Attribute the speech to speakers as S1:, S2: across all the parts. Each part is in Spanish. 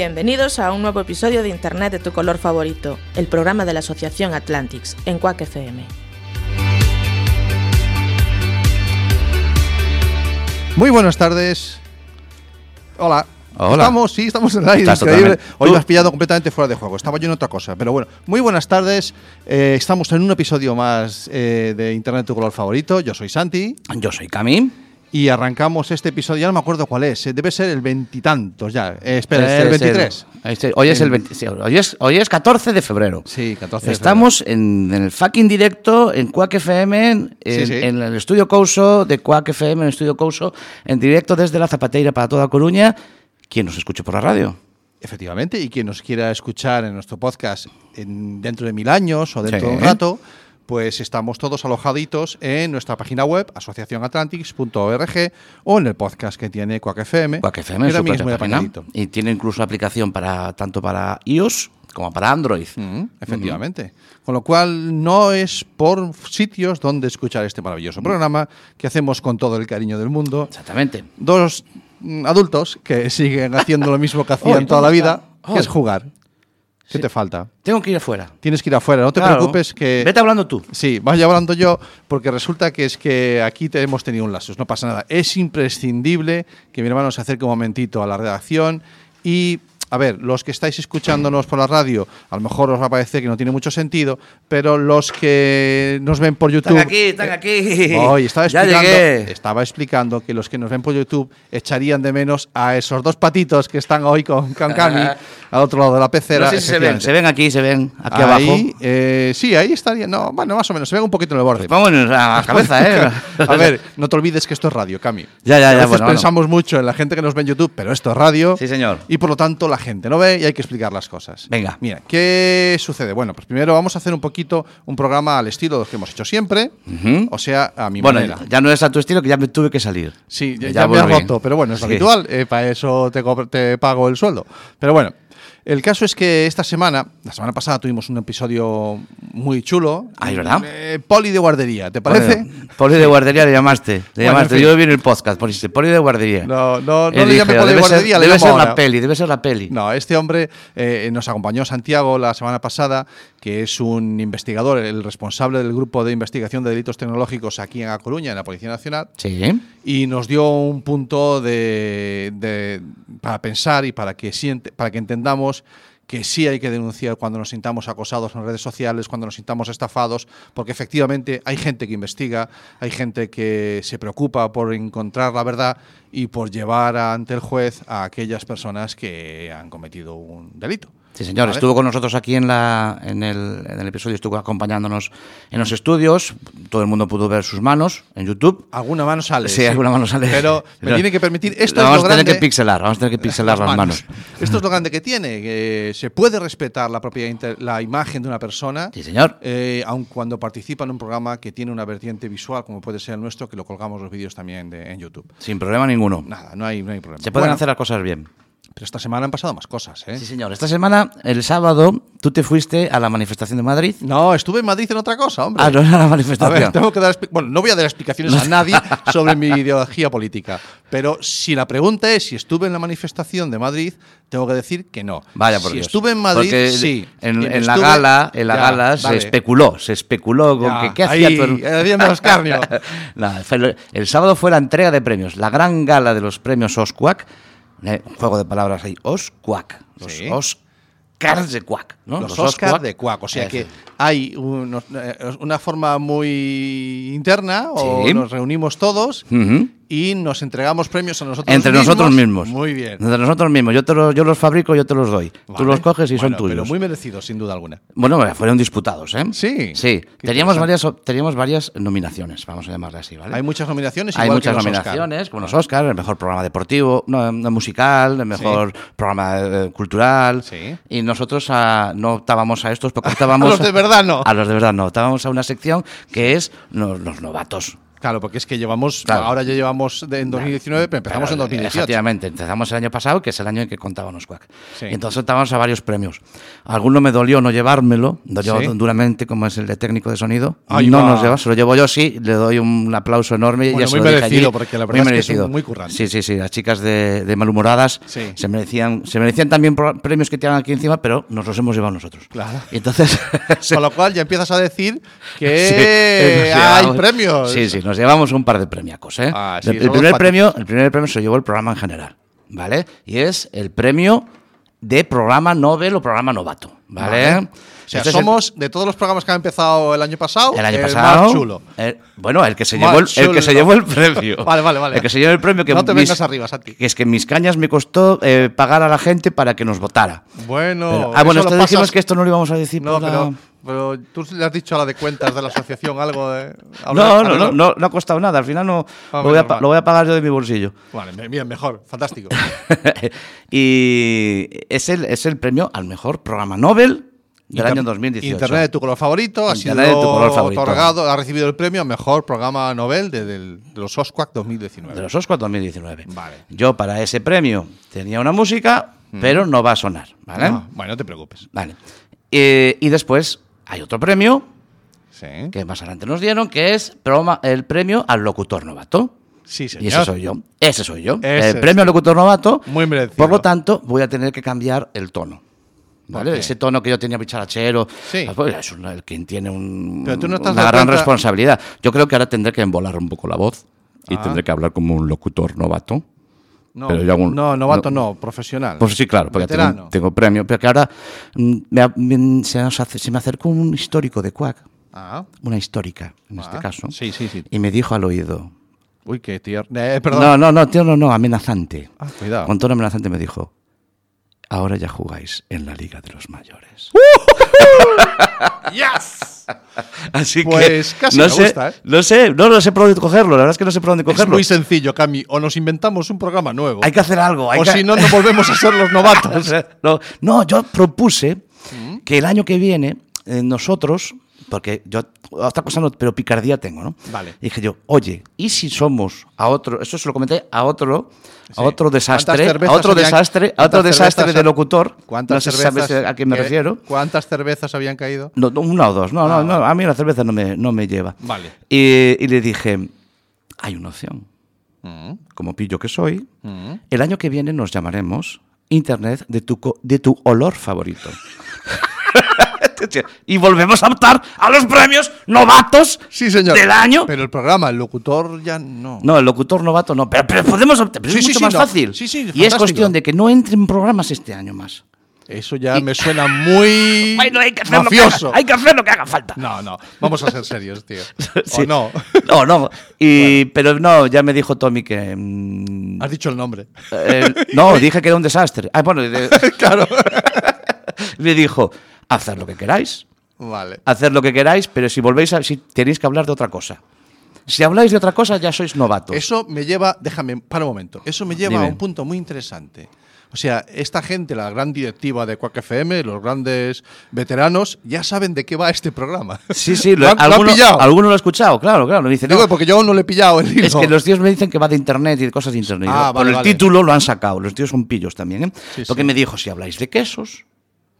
S1: Bienvenidos a un nuevo episodio de Internet de tu color favorito, el programa de la Asociación Atlantics en Quack FM.
S2: Muy buenas tardes. Hola.
S3: Hola.
S2: Estamos, sí, estamos en el aire.
S3: Estás
S2: increíble.
S3: totalmente-
S2: Hoy me has pillado completamente fuera de juego. Estaba yo en otra cosa. Pero bueno, muy buenas tardes. Eh, estamos en un episodio más eh, de Internet de tu color favorito. Yo soy Santi.
S3: Yo soy Camín.
S2: Y arrancamos este episodio. Ya no me acuerdo cuál es. eh, Debe ser el veintitantos ya. Eh, espera, es el
S3: Es
S2: 23.
S3: este- hoy, es el
S2: El-
S3: 20 sí, hoy, es, hoy es 14 de febrero.
S2: Sí, 14 de
S3: Estamos en, en el fucking directo en Quack FM, en,
S2: Sí, sí.
S3: en el estudio Couso de Quack FM, en el estudio Couso, en directo desde la Zapateira para toda Coruña. ¿Quién nos escucha por la radio?
S2: Efectivamente, y quien nos quiera escuchar en nuestro podcast en- dentro de mil años o dentro de un rato, pues estamos todos alojaditos en nuestra página web, asociacionatlantics.org, o en el podcast que tiene Quack FM.
S3: Quack FM
S2: que es muy apañadito.
S3: Y tiene incluso aplicación para tanto para iOS como para Android.
S2: Mm, efectivamente. Con lo cual, no es por sitios donde escuchar este maravilloso programa que hacemos con todo el cariño del mundo.
S3: Exactamente.
S2: Dos mm, adultos que siguen haciendo lo mismo que hacían
S3: Hoy,
S2: toda la
S3: ¿cómo
S2: vida,
S3: está?
S2: que es jugar. ¿Qué te falta?
S3: Tengo que ir afuera.
S2: Tienes que ir afuera, no te
S3: Claro.
S2: preocupes que...
S3: Vete hablando tú.
S2: Sí, vaya hablando yo, porque resulta que es que aquí te hemos tenido un lasus, no pasa nada. Es imprescindible que mi hermano se acerque un momentito a la redacción y, a ver, los que estáis escuchándonos por la radio, a lo mejor os va a parecer que no tiene mucho sentido, pero los que nos ven por YouTube...
S3: Están aquí, están aquí.
S2: Hoy estaba
S3: Ya
S2: explicando,
S3: llegué.
S2: estaba explicando que los que nos ven por YouTube echarían de menos a esos dos patitos que están hoy con, Cami al otro lado de la pecera.
S3: No sé si se ven, se ven aquí, se ven aquí
S2: ahí,
S3: abajo.
S2: eh, sí, ahí estaría. No, bueno, más o menos. Se ve un poquito en el borde.
S3: Vámonos a la cabeza, ¿eh?
S2: A ver, no te olvides que esto es radio, Cami.
S3: Ya, ya, ya,
S2: A veces
S3: bueno,
S2: pensamos mucho en la gente que nos ve en YouTube, pero esto es radio.
S3: Sí, señor.
S2: Y por lo tanto la gente no ve y hay que explicar las cosas.
S3: Venga.
S2: Mira, ¿qué sucede? Bueno, pues primero vamos a hacer un poquito un programa al estilo de los que hemos hecho siempre. O sea, a mi
S3: Bueno,
S2: manera.
S3: ya no es a tu estilo que ya me tuve que salir.
S2: Sí, ya, ya me has roto, pero bueno, es lo
S3: Sí.
S2: habitual. eh, para eso te, te pago el sueldo. Pero bueno, el caso es que esta semana, la semana pasada tuvimos un episodio muy chulo.
S3: Ah, ¿es verdad?
S2: Eh, poli de guardería, ¿te parece?
S3: Bueno, poli de guardería le llamaste. Le
S2: Bueno,
S3: llamaste.
S2: en fin.
S3: Yo vi en el podcast, poli, poli de guardería.
S2: No, no, no le
S3: dije,
S2: poli de guardería,
S3: ser,
S2: le
S3: debe ser
S2: ahora.
S3: la peli, debe ser la peli.
S2: No, este hombre eh, nos acompañó Santiago la semana pasada, que es un investigador, el responsable del grupo de investigación de delitos tecnológicos aquí en A Coruña, en la Policía Nacional.
S3: Sí.
S2: y nos dio un punto de, de- para pensar y para que, siente, para que entendamos que sí hay que denunciar cuando nos sintamos acosados en redes sociales, cuando nos sintamos estafados, porque efectivamente hay gente que investiga, hay gente que se preocupa por encontrar la verdad y por llevar ante el juez a aquellas personas que han cometido un delito.
S3: Sí, señor. Estuvo con nosotros aquí en, la, en, el, en el episodio, estuvo acompañándonos en los estudios. Todo el mundo pudo ver sus manos en YouTube.
S2: Alguna mano sale.
S3: Sí, alguna mano sale.
S2: Pero me tiene que permitir. Esto
S3: vamos
S2: es lo
S3: a tener
S2: grande-
S3: que pixelar, vamos a tener que pixelar las manos.
S2: Esto es lo grande que tiene, que se puede respetar la propia inter- la imagen de una persona,
S3: Sí, señor.
S2: eh, aun cuando participa en un programa que tiene una vertiente visual, como puede ser el nuestro, que lo colgamos los vídeos también de- en YouTube.
S3: Sin problema ninguno.
S2: Nada, no hay, no hay problema.
S3: Se pueden
S2: Bueno,
S3: hacer las cosas bien.
S2: Pero esta semana han pasado más cosas, ¿eh?
S3: Sí, señor. Esta semana, el sábado, tú te fuiste a la manifestación de Madrid.
S2: No, estuve en Madrid en otra cosa, hombre.
S3: Ah, no era la
S2: A
S3: manifestación.
S2: ver, tengo que dar bueno, no voy a dar explicaciones a nadie sobre mi ideología política, pero si la pregunta es si estuve en la manifestación de Madrid, tengo que decir que no.
S3: Vaya por
S2: si
S3: Dios.
S2: estuve en Madrid,
S3: Porque
S2: sí.
S3: En, la gala, en la
S2: Ya,
S3: gala se especuló, se especuló con
S2: Ya,
S3: que qué hacía
S2: ahí,
S3: tu her-
S2: haciendo escarnio.
S3: El, el sábado fue la entrega de premios, la gran gala de los premios Oscuac, eh, un juego de palabras ahí, Oscuac, los
S2: Sí.
S3: Oscars de Cuac, ¿no?
S2: Los, Oscars de Cuac. O sea que hay unos- eh, una forma muy interna, o
S3: Sí.
S2: nos reunimos todos. Y nos entregamos premios a nosotros
S3: Entre
S2: mismos.
S3: nosotros mismos.
S2: Muy bien.
S3: Entre nosotros mismos. Yo, te los, yo los fabrico, yo te los doy. Tú los coges y son tuyos.
S2: Pero muy merecidos, sin duda alguna.
S3: Bueno, fueron disputados, ¿eh?
S2: Sí.
S3: Sí.
S2: Qué
S3: Teníamos varias, teníamos varias nominaciones, vamos a llamarle así, ¿vale?
S2: Hay muchas nominaciones.
S3: Hay
S2: igual que
S3: muchas
S2: los Oscar.
S3: nominaciones, como los Oscar, el mejor programa deportivo, no, musical, el mejor programa eh, cultural.
S2: Sí.
S3: Y nosotros ah, no optábamos a estos porque optábamos.
S2: A los de verdad no.
S3: A los de verdad no. Optábamos a una sección que es los, los novatos.
S2: Claro, porque es que llevamos,
S3: Claro.
S2: ahora ya llevamos de- en 2019, pero empezamos en
S3: Pero,
S2: 2018.
S3: Efectivamente, empezamos el año pasado, que es el año en que contábamos Quack.
S2: Sí.
S3: Y entonces optábamos a varios premios. Alguno me dolió no llevármelo, dolió
S2: Sí.
S3: duramente, como es el de técnico de sonido.
S2: Ahí
S3: no
S2: va.
S3: nos lleva, se lo llevo yo, sí, le doy un aplauso enorme. y
S2: Bueno,
S3: se
S2: muy merecido, porque la
S3: Muy
S2: verdad es que
S3: merecido.
S2: muy currantes.
S3: Sí, sí, sí, las chicas de, de Malhumoradas
S2: Sí.
S3: se, merecían, se merecían también premios que tiran aquí encima, pero nos los hemos llevado nosotros.
S2: Claro.
S3: Y entonces...
S2: Con lo cual ya empiezas a decir que hay premios.
S3: Sí, sí, nos llevamos un par de premiacos, ¿eh?
S2: Ah, sí,
S3: el, primer premio, el primer premio se llevó el programa en general, ¿vale? Y es el premio de programa Nobel o programa novato, ¿vale?
S2: Vale. O sea,
S3: Este el-
S2: somos de todos los programas que han empezado el año pasado,
S3: el año
S2: el
S3: pasado.
S2: más chulo.
S3: el- bueno, el que se llevó el, el que se llevó el premio.
S2: Vale, vale, vale.
S3: El que se llevó el premio que
S2: No te
S3: mis-
S2: vengas arriba, Santi.
S3: Que es que mis cañas me costó eh, pagar a la gente para que nos votara.
S2: Bueno,
S3: Pero- ah, bueno, esto dijimos que esto no lo íbamos a decir.
S2: No, pero, pero tú le has dicho a la de cuentas de la asociación algo de.
S3: No, no, no, no, no ha costado nada. Al final no
S2: Ah,
S3: lo, voy a, lo voy pagar yo de mi bolsillo.
S2: Vale, bien, mejor, fantástico.
S3: y es el, es el premio al mejor programa Nobel del
S2: Inter-
S3: año 2018.
S2: Internet de tu color favorito ha
S3: Internet
S2: sido
S3: de tu color favorito.
S2: otorgado, ha recibido el premio a mejor programa Nobel de, de los OSCUAC 2019.
S3: De los Oscars 2019.
S2: Vale.
S3: Yo para ese premio tenía una música, pero no va a sonar. ¿vale?
S2: No, bueno, no te preocupes.
S3: Vale. Eh, y después hay otro premio
S2: Sí,
S3: que más adelante nos dieron, que es el premio al locutor novato.
S2: sí señor.
S3: Y ese soy yo. Ese soy yo.
S2: Ese
S3: el premio
S2: es.
S3: al locutor novato.
S2: Muy merecido.
S3: Por lo tanto, voy a tener que cambiar el tono. ¿Vale? Ese tono que yo tenía bicharachero.
S2: Sí.
S3: pues, es un- el quien tiene un-
S2: no
S3: una gran
S2: cuenta-
S3: responsabilidad. Yo creo que ahora tendré que embolar un poco la voz y
S2: Ah.
S3: tendré que hablar como un locutor novato.
S2: No,
S3: pero yo
S2: no, novato
S3: no.
S2: no, profesional.
S3: Pues sí, claro, porque tengo, tengo premio. Pero que ahora mm, me se, nos hace- se me acercó un histórico de Quack,
S2: Ah,
S3: una histórica en
S2: Ah,
S3: este caso,
S2: sí, sí, sí.
S3: y me dijo al oído.
S2: uy, qué tierno. Eh, perdón.
S3: No, no, no, tío, no, no, amenazante.
S2: Ah, cuidado.
S3: Con tono amenazante me dijo, ahora ya jugáis en la Liga de los Mayores.
S2: ¡Yes!
S3: Así
S2: Pues casi
S3: no
S2: me
S3: sé,
S2: gusta, ¿eh?
S3: No sé, no, no sé por dónde cogerlo, la verdad es que no sé por dónde
S2: Es
S3: cogerlo.
S2: muy sencillo, Cami. O nos inventamos un programa nuevo.
S3: Hay que hacer algo. Hay
S2: o
S3: que-
S2: si no, no volvemos a ser los novatos.
S3: no, no, yo propuse
S2: Mm.
S3: que el año que viene eh, nosotros, porque yo otra cosa no, pero picardía tengo, ¿no?
S2: Vale.
S3: Dije yo, oye, ¿y si somos a otro, eso se lo comenté a otro,
S2: Sí.
S3: a otro desastre,
S2: ¿Cuántas
S3: a otro desastre, a otro desastre de locutor?
S2: ¿Cuántas
S3: no sé
S2: cervezas?
S3: sabes a qué me
S2: qué-
S3: refiero.
S2: ¿Cuántas cervezas habían caído?
S3: No, no, una o dos. No,
S2: Ah,
S3: no, no, a mí la cerveza no me, no me lleva.
S2: Vale.
S3: Y, y le dije, hay una opción.
S2: Mm,
S3: Como pillo que soy,
S2: mm.
S3: el año que viene nos llamaremos Internet de tu, de tu olor favorito. y volvemos a optar a los premios novatos
S2: Sí, señor.
S3: del año.
S2: Pero el programa, el locutor ya no.
S3: no, el locutor novato no, pero, pero podemos optar, pero
S2: Sí,
S3: es mucho
S2: sí,
S3: más
S2: no.
S3: fácil. Y es
S2: fantástico.
S3: cuestión de que no entren programas este año más.
S2: Eso ya me suena muy
S3: Bueno, hay que hacer lo que
S2: mafioso.
S3: haga, hay que hacer lo que haga falta.
S2: No, no. Vamos a ser serios, tío.
S3: Sí.
S2: ¿O no?
S3: No, no. Y, Pero no, ya me dijo Tommy que. mm,
S2: Has dicho el nombre.
S3: eh, no, dije que era un desastre. Ah, bueno, de-
S2: claro.
S3: me dijo: hacer lo que queráis,
S2: Vale.
S3: hacer lo que queráis, pero si volvéis a. Si tenéis que hablar de otra cosa. Si habláis de otra cosa, ya sois novatos.
S2: Eso me lleva, déjame, para un momento, eso me lleva
S3: Dime.
S2: a un punto muy interesante. O sea, esta gente, la gran directiva de Quack FM, los grandes veteranos, ya saben de qué va este programa.
S3: Sí, sí, lo,
S2: ¿Lo han- lo han
S3: alguno,
S2: pillado?
S3: alguno lo ha escuchado, claro, claro. Dice,
S2: Digo,
S3: no,
S2: porque yo aún no le he pillado el hilo.
S3: es que los tíos me dicen que va de internet y de cosas de internet.
S2: Ah, vale,
S3: el
S2: vale.
S3: título lo han sacado. Los tíos son pillos también, ¿eh?
S2: Sí,
S3: Porque
S2: sí.
S3: me dijo, si habláis de quesos.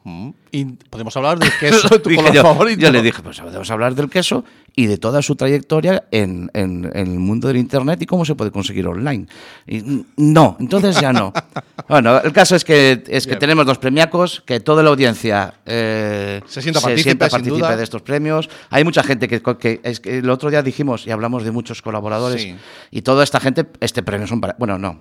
S2: Mm. Y podemos hablar de queso tu color
S3: yo,
S2: favorito.
S3: yo le dije, pues podemos hablar del queso y de toda su trayectoria en, en- en el mundo del Internet y cómo se puede conseguir online. Y, no, entonces ya no. bueno, el caso es que, es que
S2: Bien.
S3: tenemos dos premiacos, que toda la audiencia eh,
S2: Se sienta partícipe,
S3: de estos premios. Hay mucha gente que, que- es que el otro día dijimos y hablamos de muchos colaboradores
S2: Sí.
S3: y toda esta gente, este premio son para... Bueno, no.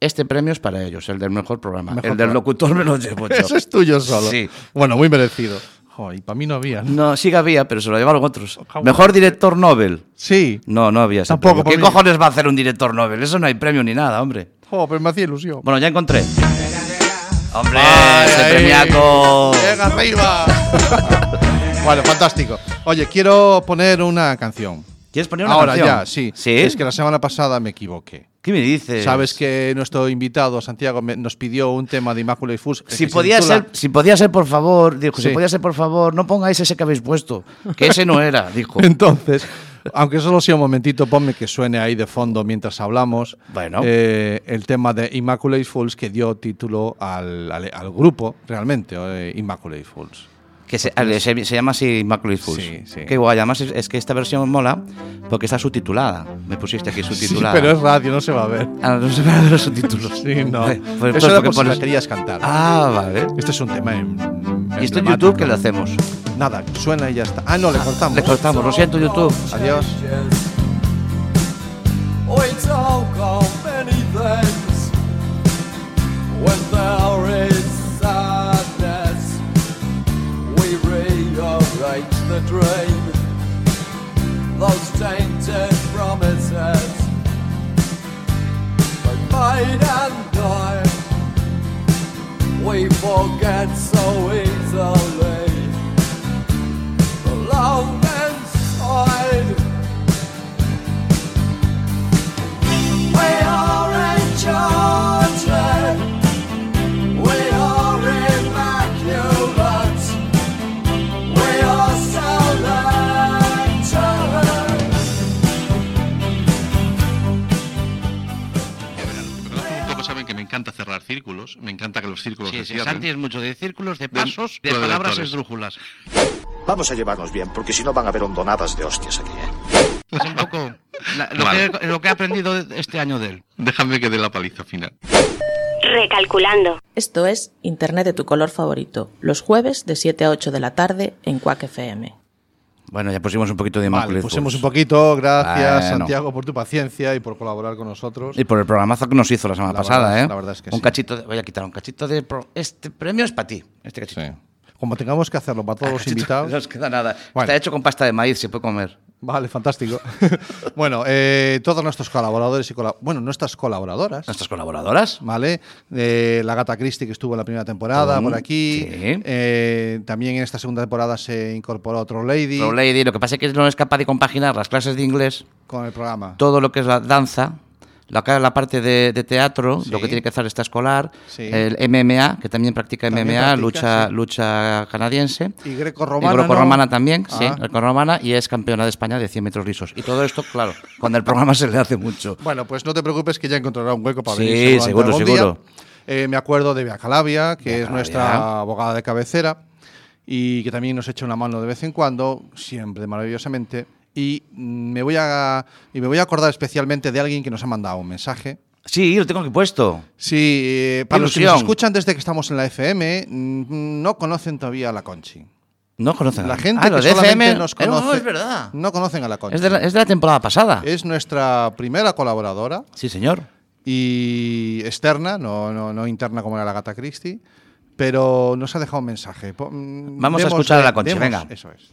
S3: Este premio es para ellos, el del mejor programa.
S2: Mejor
S3: el del locutor me lo llevo yo.
S2: Eso es tuyo solo.
S3: Sí.
S2: Bueno, muy merecido. Joder, y para mí no había. ¿no?
S3: No, sí que había, pero se lo llevaron otros. Mejor director Nobel.
S2: Sí.
S3: No, no había ese
S2: Tampoco,
S3: premio. ¿Qué cojones va a hacer un director Nobel? Eso no hay premio ni nada, hombre.
S2: Joder, pero me hacía ilusión.
S3: Bueno, ya encontré. ¡Hombre!
S2: Ay,
S3: ¡Ese
S2: ay.
S3: premiaco!
S2: ¡Venga, arriba! bueno, fantástico. Oye, quiero poner una canción.
S3: ¿Quieres poner una
S2: Ahora
S3: canción?
S2: ya, sí.
S3: ¿Sí?
S2: Es que la semana pasada me equivoqué.
S3: ¿Qué me dices?
S2: Sabes que nuestro invitado, Santiago, me- nos pidió un tema de Immaculate Fools.
S3: Si
S2: se
S3: podía, ser, si podía ser, por favor, dijo, si podía ser, por favor, no pongáis ese que habéis puesto, que ese no era, dijo.
S2: Entonces, aunque solo sea un momentito, ponme que suene ahí de fondo mientras hablamos.
S3: Bueno.
S2: eh, el tema de Immaculate Fools que dio título al, al- al grupo, realmente, eh, Immaculate Fools.
S3: Que se, ale, se- se llama así Immaculate Fools.
S2: Sí, sí.
S3: Qué guay, además es, es que esta versión mola porque está subtitulada. Me pusiste aquí
S2: Sí,
S3: subtitulada.
S2: pero es radio, no se va a ver.
S3: Ah, no se van a ver los subtítulos.
S2: Sí, no.
S3: Vale, pues-
S2: Eso
S3: pues
S2: era
S3: porque
S2: por si la
S3: pones-
S2: querías cantar.
S3: Ah, vale.
S2: Este es un tema en,
S3: ¿Y esto en YouTube qué le hacemos?
S2: Nada, suena y ya está. Ah, no, le cortamos.
S3: Le cortamos, lo siento, YouTube.
S2: Adiós.
S4: The dream, those tainted promises we made and died. We forget so easily the love inside. We are
S5: círculos, me encanta que los círculos se cierren.
S3: es mucho de círculos, de
S5: pasos, de palabras
S3: esdrújulas.
S6: Vamos a llevarnos bien, porque si no van a haber hondonadas de hostias aquí, ¿eh?
S3: Es un poco lo,
S5: Vale.
S3: que, lo que he aprendido este año de él.
S5: Déjame que dé la paliza final.
S7: Recalculando.
S1: Esto es Internet de tu color favorito, los jueves de 7 a 8 de la tarde en Quack FM.
S3: Bueno, ya pusimos un poquito de
S2: Vale, pusimos un poquito. Gracias. Santiago, por tu paciencia y por colaborar con nosotros.
S3: Y por el programazo que nos hizo la semana
S2: La
S3: pasada,
S2: verdad
S3: ¿eh?
S2: la verdad es que
S3: un
S2: sí.
S3: cachito de, voy a quitar un cachito de pro- este premio es para ti, este cachito.
S2: Sí. Como tengamos que hacerlo para todos los invitados.
S3: No nos queda nada.
S2: Bueno.
S3: Está hecho con pasta de maíz, se puede comer.
S2: Vale, fantástico. bueno, eh, todos nuestros colaboradores y cola- bueno, nuestras colaboradoras.
S3: Nuestras colaboradoras.
S2: ¿Vale? Eh, la gata Christie que estuvo en la primera temporada
S3: Mm,
S2: por aquí.
S3: sí.
S2: Eh, también en esta segunda temporada se incorporó otro Lady
S3: Pro Lady, lo que pasa es que no es capaz de compaginar las clases de inglés,
S2: con el programa.
S3: todo lo que es la danza, la, la parte de, de teatro,
S2: Sí.
S3: lo que tiene que hacer extraescolar,
S2: Sí.
S3: el MMA, que también practica
S2: También
S3: MMA,
S2: practica,
S3: lucha,
S2: sí.
S3: lucha canadiense.
S2: Y
S3: Y
S2: greco-romana.
S3: grecorromana
S2: ¿no?
S3: también, sí,
S2: Ah.
S3: grecorromana, y es campeona de España de 100 metros lisos. Y todo esto, claro, cuando el programa se le hace mucho.
S2: Bueno, pues no te preocupes que ya encontrará un hueco para
S3: Sí,
S2: venir seguramente
S3: seguro, seguro.
S2: Eh, me acuerdo de Bea Calavia, que
S3: Bea
S2: es
S3: Calavia.
S2: nuestra abogada de cabecera y que también nos echa una mano de vez en cuando, siempre maravillosamente. Y me voy a y me voy a acordar especialmente de alguien que nos ha mandado un mensaje.
S3: Sí, lo tengo aquí puesto.
S2: Sí, eh, para los que nos escuchan desde que estamos en la FM, mm, no conocen todavía a la Conchi.
S3: No conocen a
S2: La gente
S3: ah,
S2: que solamente
S3: FM
S2: nos
S3: Eh, no,
S2: conoce,
S3: es verdad.
S2: no conocen a la Conchi.
S3: Es de, la, es de la temporada pasada.
S2: Es nuestra primera colaboradora
S3: Sí, señor.
S2: y externa, no, no, no interna como era la gata Christie, pero nos ha dejado un mensaje. Mm,
S3: Vamos a escuchar a la Conchi,
S2: demos-
S3: venga.
S2: Eso es.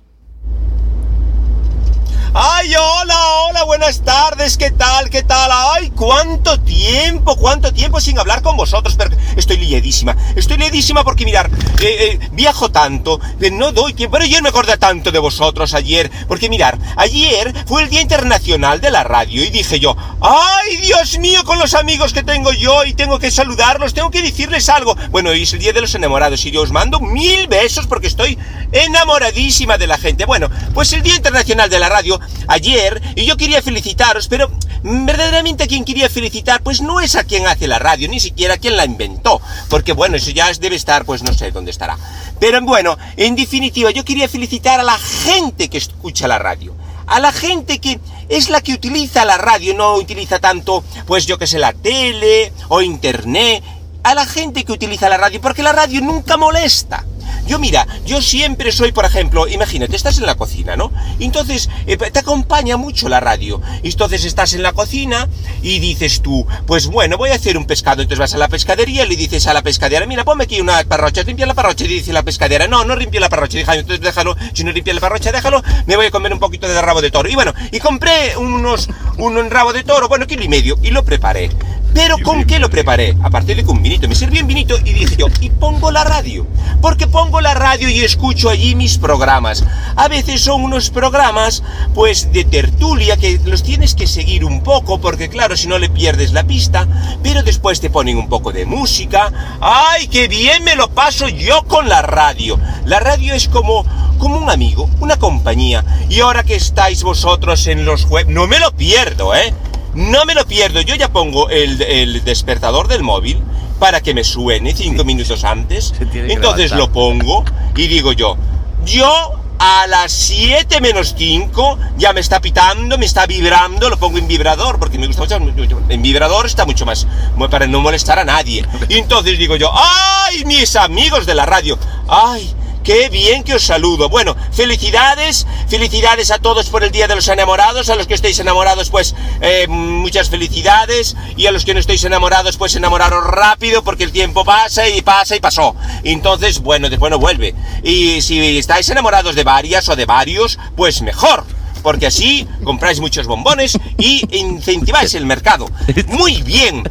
S8: ¡Ay, hola, hola! Buenas tardes, ¿qué tal, qué tal? ¡Ay, cuánto tiempo, cuánto tiempo sin hablar con vosotros! Pero estoy liadísima, estoy liadísima porque, mirar, eh, eh, viajo tanto, que no doy tiempo. Pero ayer me acordé tanto de vosotros, ayer, porque, mirar, ayer fue el Día Internacional de la Radio y dije yo, ¡ay, Dios mío, con los amigos que tengo yo y tengo que saludarlos, tengo que decirles algo! Bueno, hoy es el Día de los Enamorados y yo os mando mil besos porque estoy enamoradísima de la gente. Bueno, pues el Día Internacional de la Radio ayer y yo quería felicitaros, pero verdaderamente a quien quería felicitar pues no es a quien hace la radio, ni siquiera a quien la inventó, porque bueno, eso ya debe estar pues no sé dónde estará. Pero bueno, en definitiva yo quería felicitar a la gente que escucha la radio. A la gente que es la que utiliza la radio, no utiliza tanto, pues yo que sé, la tele o internet, a la gente que utiliza la radio, porque la radio nunca molesta. Yo mira, yo siempre soy, por ejemplo, imagínate, estás en la cocina, ¿no? Entonces, eh, te acompaña mucho la radio. Entonces estás en la cocina y dices tú, pues bueno, voy a hacer un pescado. Entonces vas a la pescadería y le dices a la pescadera, mira, ponme aquí una parrocha, limpia la parrocha. Y dice la pescadera, no, no limpia la parrocha. Déjalo, entonces déjalo, si no limpia la parrocha, déjalo, me voy a comer un poquito de rabo de toro. Y bueno, y compré unos, un rabo de toro, bueno, kilo y medio, y lo preparé. Pero ¿con qué lo preparé? Aparte de con un vinito, me serví un vinito y dije yo, y pongo la radio. Porque pongo la radio y escucho allí mis programas. A veces son unos programas, pues, de tertulia que los tienes que seguir un poco, porque claro, si no le pierdes la pista, pero después te ponen un poco de música. ¡Ay, qué bien me lo paso yo con la radio! La radio es como, como un amigo, una compañía. Y ahora que estáis vosotros en los web, no me lo pierdo, ¿eh? No me lo pierdo, yo ya pongo el, el despertador del móvil para que me suene cinco minutos antes. Entonces lo pongo y digo yo, yo a las 7 menos 5 ya me está pitando, me está vibrando, lo pongo en vibrador porque me gusta mucho, en vibrador está mucho más para no molestar a nadie. Y entonces digo yo, ¡ay, mis amigos de la radio! ¡Ay! Qué bien que os saludo. Bueno, felicidades, felicidades a todos por el Día de los Enamorados. A los que estéis enamorados, pues eh, muchas felicidades. Y a los que no estéis enamorados, pues enamoraros rápido porque el tiempo pasa y pasa y pasó. Entonces, bueno, después no vuelve. Y si estáis enamorados de varias o de varios, pues mejor. Porque así compráis muchos bombones y incentiváis el mercado. Muy bien.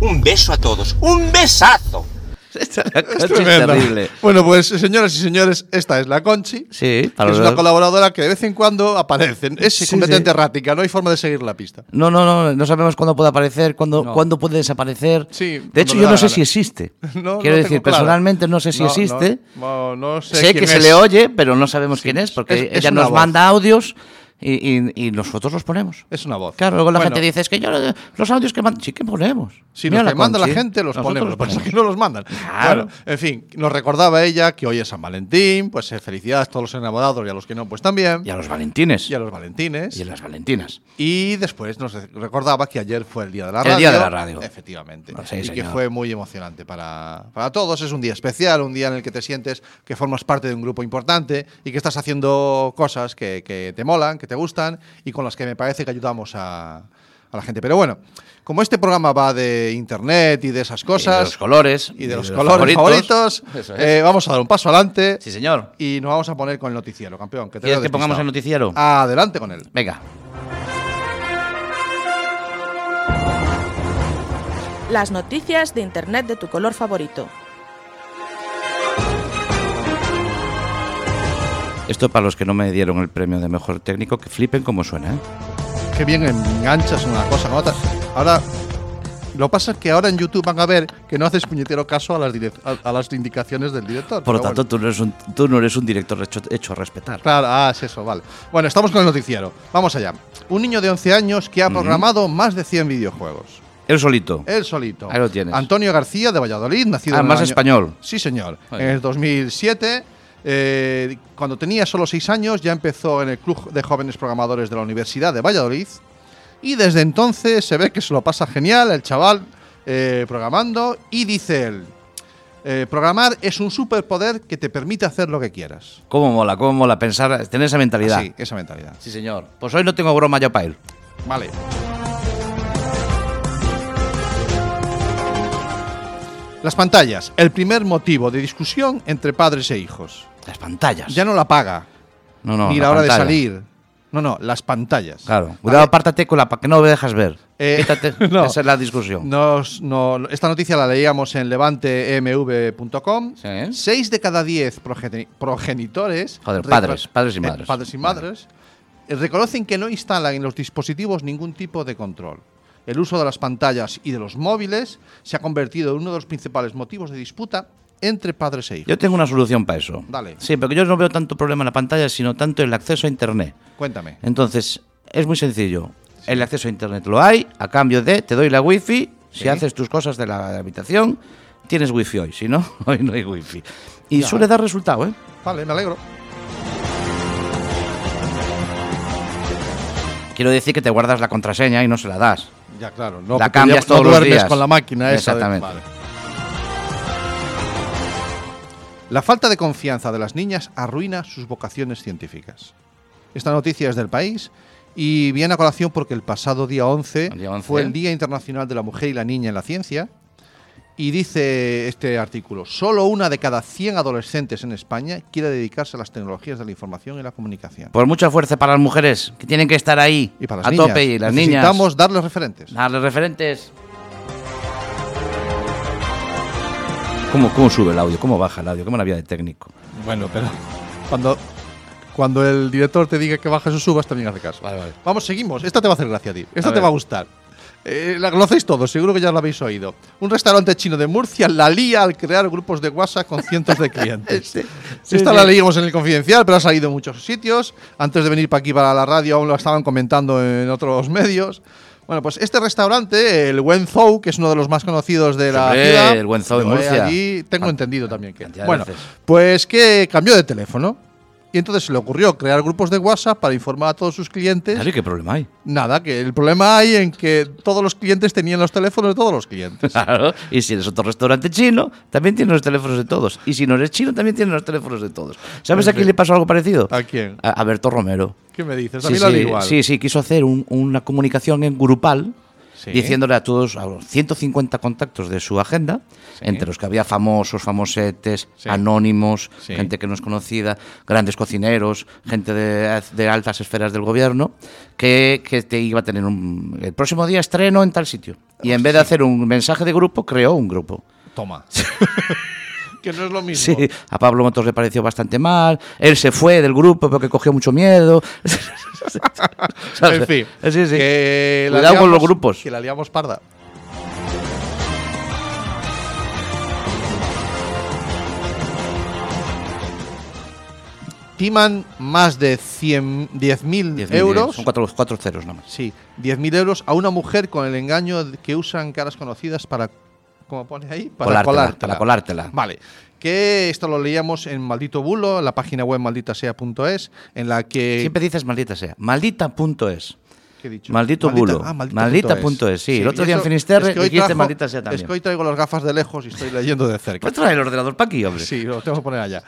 S8: Un beso a todos. Un besazo.
S3: Esta la
S2: Es
S3: Conchi es
S2: tremenda.
S3: terrible.
S2: Bueno, pues señoras y señores, esta es la Conchi.
S3: Sí,
S2: que es una colaboradora que de vez en cuando aparece. Es
S3: Sí,
S2: completamente
S3: sí.
S2: errática, no hay forma de seguir la pista.
S3: No, no, no, no sabemos cuándo puede aparecer, cuándo,
S2: No.
S3: cuándo puede desaparecer.
S2: Sí,
S3: de hecho, yo no sé
S2: gana.
S3: si existe.
S2: No,
S3: Quiero
S2: no
S3: decir, personalmente no sé si
S2: No,
S3: existe.
S2: No, no, no sé.
S3: sé
S2: quién
S3: que se
S2: es.
S3: le oye, pero no sabemos quién es, porque
S2: es- es
S3: ella nos
S2: voz.
S3: manda audios y, y- y nosotros los ponemos.
S2: Es una voz.
S3: Claro, luego la
S2: Bueno,
S3: gente dice, es que yo los audios que mandan, sí que ponemos.
S2: Si
S3: Mira
S2: los que manda la gente los ponemos, lo
S3: los ponemos.
S2: que no los mandan.
S3: Claro.
S2: Bueno, en fin, nos recordaba ella que hoy es San Valentín, pues eh, felicidades a todos los enamorados y a los que no, pues también.
S3: Y a los Valentines.
S2: Y a los Valentines.
S3: Y a las Valentinas.
S2: Y después nos recordaba que ayer fue el día de la
S3: El
S2: radio.
S3: día de la radio.
S2: Efectivamente. Y que fue muy emocionante para, para todos. Es un día especial, un día en el que te sientes que formas parte de un grupo importante y que estás haciendo cosas que, que te molan, que te gustan y con las que me parece que ayudamos a, a la gente. Pero bueno, como este programa va de internet y de esas
S3: Y
S2: cosas.
S3: de los colores.
S2: y de los colores favoritos,
S3: es.
S2: eh, vamos a dar un paso adelante
S3: sí, señor.
S2: y nos vamos a poner con el noticiero, campeón. Que te
S3: ¿Quieres que pongamos el noticiero?
S2: Adelante con él.
S3: Venga.
S1: Las noticias de Internet de tu color favorito.
S3: Esto para los que no me dieron el premio de mejor técnico, que flipen como suena, ¿eh?
S2: Qué bien enganchas una cosa con otra. Ahora, lo que pasa es que ahora en YouTube van a ver que no haces puñetero caso a las, a, a las indicaciones del director.
S3: Por lo tanto,
S2: bueno.
S3: tú, no eres un, tú no eres un director hecho, hecho a respetar.
S2: Claro, ah, es eso, vale. Bueno, estamos con el noticiero. Vamos allá. Un niño de 11 años que ha programado más de 100 videojuegos.
S3: Él solito.
S2: Él solito.
S3: Ahí lo tienes.
S2: Antonio García de Valladolid, nacido
S3: Ah,
S2: en el
S3: más
S2: año-
S3: español.
S2: Sí, señor. En el 2007, eh, cuando tenía solo 6 años, ya empezó en el Club de Jóvenes Programadores de la Universidad de Valladolid. Y desde entonces se ve que se lo pasa genial el chaval eh, programando. Y dice él: eh, Programar es un superpoder que te permite hacer lo que quieras.
S3: Cómo mola, cómo mola pensar, tener esa mentalidad.
S2: Sí, esa mentalidad.
S3: Sí, señor. Pues hoy no tengo broma yo para él.
S2: Vale. Las pantallas, el primer motivo de discusión entre padres e hijos.
S3: Las pantallas.
S2: Ya no la paga,
S3: no, no,
S2: ni
S3: la
S2: la hora de salir. No, no, las pantallas.
S3: Claro. Cuidado, apártate con la para que no me dejas ver.
S2: Eh,
S3: Quítate.
S2: no.
S3: Esa es la discusión.
S2: Nos- no, esta noticia la leíamos en levantemv.com.
S3: Sí.
S2: Seis de cada diez progeni- progenitores.
S3: Joder, padres, padres y
S2: eh,
S3: madres.
S2: padres y madres. eh, Reconocen que no instalan en los dispositivos ningún tipo de control. El uso de las pantallas y de los móviles se ha convertido en uno de los principales motivos de disputa entre padres e hijos.
S3: Yo tengo una solución para eso.
S2: Dale.
S3: Sí, porque yo no veo tanto problema en la pantalla, sino tanto el acceso a Internet.
S2: Cuéntame.
S3: Entonces, es muy sencillo. El acceso a Internet lo hay, a cambio de te doy la wifi, si
S2: Sí.
S3: haces tus cosas de la habitación, tienes wifi hoy, si no, hoy no hay wifi. Y
S2: Ya.
S3: suele dar resultado, ¿eh?
S2: Vale, me alegro.
S3: Quiero decir que te guardas la contraseña y no se la das.
S2: Ya, claro. No,
S3: La cambias
S2: ya
S3: todos
S2: no
S3: los días.
S2: con la máquina esa. de-
S3: Exactamente.
S2: vale. La falta de confianza de las niñas arruina sus vocaciones científicas. Esta noticia es del país y viene a colación porque el pasado día 11,
S3: El día 11.
S2: fue el Día Internacional de la Mujer y la Niña en la Ciencia. Y dice este artículo, solo una de cada 100 adolescentes en España quiere dedicarse a las tecnologías de la información y la comunicación.
S3: Por mucha fuerza para las mujeres, que tienen que estar ahí
S2: Y para las
S3: a
S2: niñas.
S3: tope y las niñas.
S2: Necesitamos darles referentes.
S3: Darles referentes. ¿Cómo, ¿Cómo sube el audio? ¿Cómo baja el audio? ¿Qué maravilla de técnico?
S2: Bueno, pero cuando, cuando el director te diga que bajes o subas, también hace caso.
S3: Vale, vale.
S2: Vamos, seguimos. Esta te va a hacer gracia a ti. Esta
S3: A
S2: te
S3: ver.
S2: va a gustar. Eh, la conocéis todos, seguro que ya la habéis oído. Un restaurante chino de Murcia la lía al crear grupos de WhatsApp con cientos de clientes. Esta la leímos en el confidencial, pero ha salido en muchos sitios. Antes de venir para aquí, para la radio, aún lo estaban comentando en otros medios. Bueno, pues este restaurante, el Wenzhou, que es uno de los más conocidos de la
S3: Hombre,
S2: ciudad.
S3: el Wenzhou en Murcia.
S2: Allí tengo
S3: Can-
S2: entendido también que. Bueno, pues que cambió de teléfono. Y entonces se le ocurrió crear grupos de WhatsApp para informar a todos sus clientes.
S3: Claro, ¿y ¿qué problema hay?
S2: Nada, que el problema hay en que todos los clientes tenían los teléfonos de todos los clientes.
S3: Claro. Y si eres otro restaurante chino, también tienes los teléfonos de todos. Y si no eres chino, también tienes los teléfonos de todos. ¿Sabes a quién le pasó algo parecido?
S2: ¿A quién?
S3: A, a Berto Romero.
S2: ¿Qué me dices?
S3: Sí,
S2: También lo
S3: sí,
S2: hago igual.
S3: sí, sí, quiso hacer un- una comunicación en grupal
S2: Sí.
S3: diciéndole a todos, a los 150 contactos de su agenda, entre los que había famosos, famosetes,
S2: Sí.
S3: anónimos, gente que no es conocida, grandes cocineros, gente de, de altas esferas del gobierno, que, que te iba a tener un... El próximo día estreno en tal sitio. Y en vez de hacer un mensaje de grupo, creó un grupo.
S2: Toma. que no es lo mismo.
S3: Sí, a Pablo Motos le pareció bastante mal. Él se fue del grupo porque cogió mucho miedo.
S2: En fin,
S3: Sí, sí.
S2: que la
S3: Cuidado con
S2: liamos-
S3: los grupos.
S2: Que la liamos parda. Timan más de 100 10.000
S3: 10.000
S2: euros.
S3: Son cuatro, cuatro ceros nomás.
S2: Sí, 10.000 euros a una mujer con el engaño de que usan caras conocidas para, como pone ahí, para
S3: Colártela,
S2: colártela.
S3: para colártela.
S2: Vale. Que esto lo leíamos en Maldito Bulo, en la página web malditasea.es, en la que.
S3: Siempre dices maldita sea. Maldita.es.
S2: ¿qué he dicho?
S3: Maldito bulo.
S2: ah,
S3: Maldita.es, sí. El otro día en Finisterre
S2: que
S3: dijiste
S2: trajo-
S3: maldita sea también.
S2: Es que hoy traigo las gafas de lejos y estoy leyendo de cerca.
S3: Pues trae el ordenador para aquí, hombre.
S2: Sí, lo tengo que poner allá.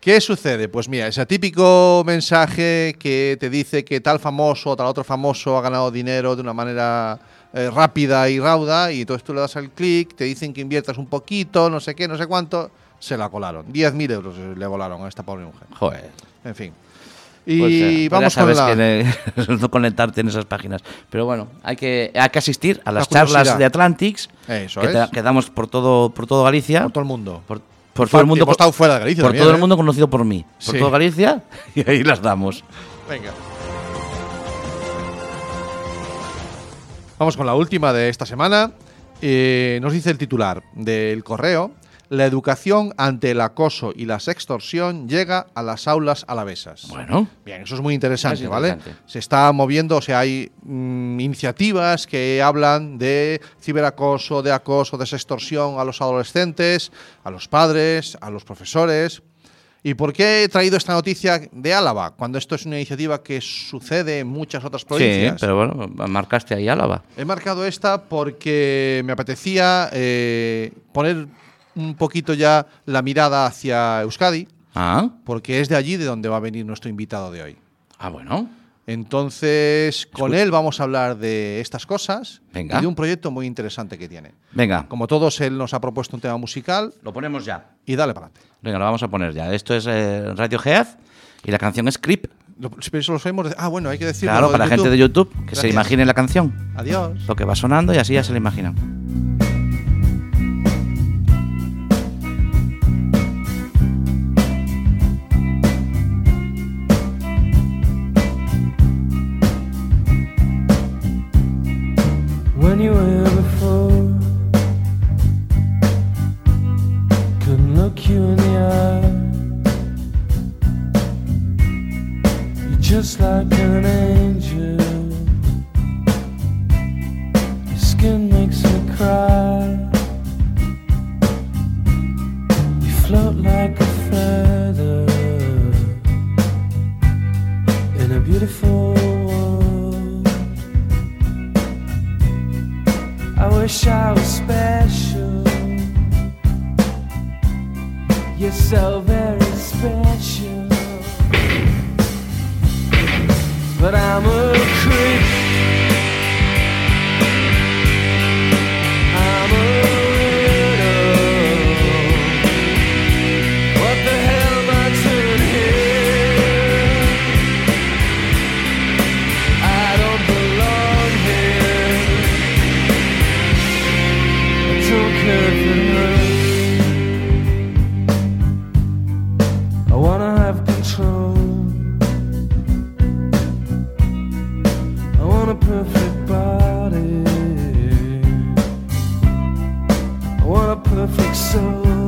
S2: ¿Qué sucede? Pues mira, ese típico mensaje que te dice que tal famoso o tal otro famoso ha ganado dinero de una manera eh, rápida y rauda y entonces tú le das al clic, te dicen que inviertas un poquito, no sé qué, no sé cuánto, se la colaron. 10.000 euros le volaron a esta pobre mujer.
S3: Joder.
S2: En fin. Y
S3: Pues, eh, pues
S2: vamos
S3: ya sabes
S2: con la...
S3: que no conectarte en esas páginas. Pero bueno, hay que, hay que asistir a las
S2: La
S3: charlas de Atlantics
S2: Eso
S3: que,
S2: es.
S3: te- que damos por todo, por todo Galicia.
S2: Por todo el mundo.
S3: Por, por todo el mundo.
S2: Hemos estado fuera de Galicia
S3: Por
S2: también,
S3: todo el
S2: ¿eh?
S3: mundo conocido por mí. Por
S2: Sí.
S3: todo Galicia y ahí las damos.
S2: Venga. Vamos con la última de esta semana. Eh, nos dice el titular del correo. La educación ante el acoso y la sextorsión llega a las aulas alavesas.
S3: Bueno.
S2: Bien, eso es muy interesante,
S3: Es
S2: ¿vale? Se está moviendo, o sea, hay mm, iniciativas que hablan de ciberacoso, de acoso, de sextorsión a los adolescentes, a los padres, a los profesores. ¿Y por qué he traído esta noticia de Álava? Cuando esto es una iniciativa que sucede en muchas otras
S3: Sí,
S2: provincias.
S3: pero bueno, marcaste ahí Álava.
S2: He marcado esta porque me apetecía eh, poner un poquito ya la mirada hacia Euskadi,
S3: Ah,
S2: porque es de allí de donde va a venir nuestro invitado de hoy.
S3: ah bueno.
S2: Entonces, con él vamos a hablar de estas cosas
S3: Venga.
S2: y de un proyecto muy interesante que tiene.
S3: Venga,
S2: Como todos, él nos ha propuesto un tema musical
S3: lo ponemos ya.
S2: y dale para adelante.
S3: Venga, lo vamos a poner ya. Esto es eh, Radiohead y la canción es Creep.
S2: Lo- Pero eso lo sabemos. Ah, bueno, hay que decirlo.
S3: Claro, para la gente de YouTube que se imagine la canción.
S2: Adiós.
S3: Lo que va sonando y así ya se la imaginan.
S9: Want a perfect body. I want a perfect soul.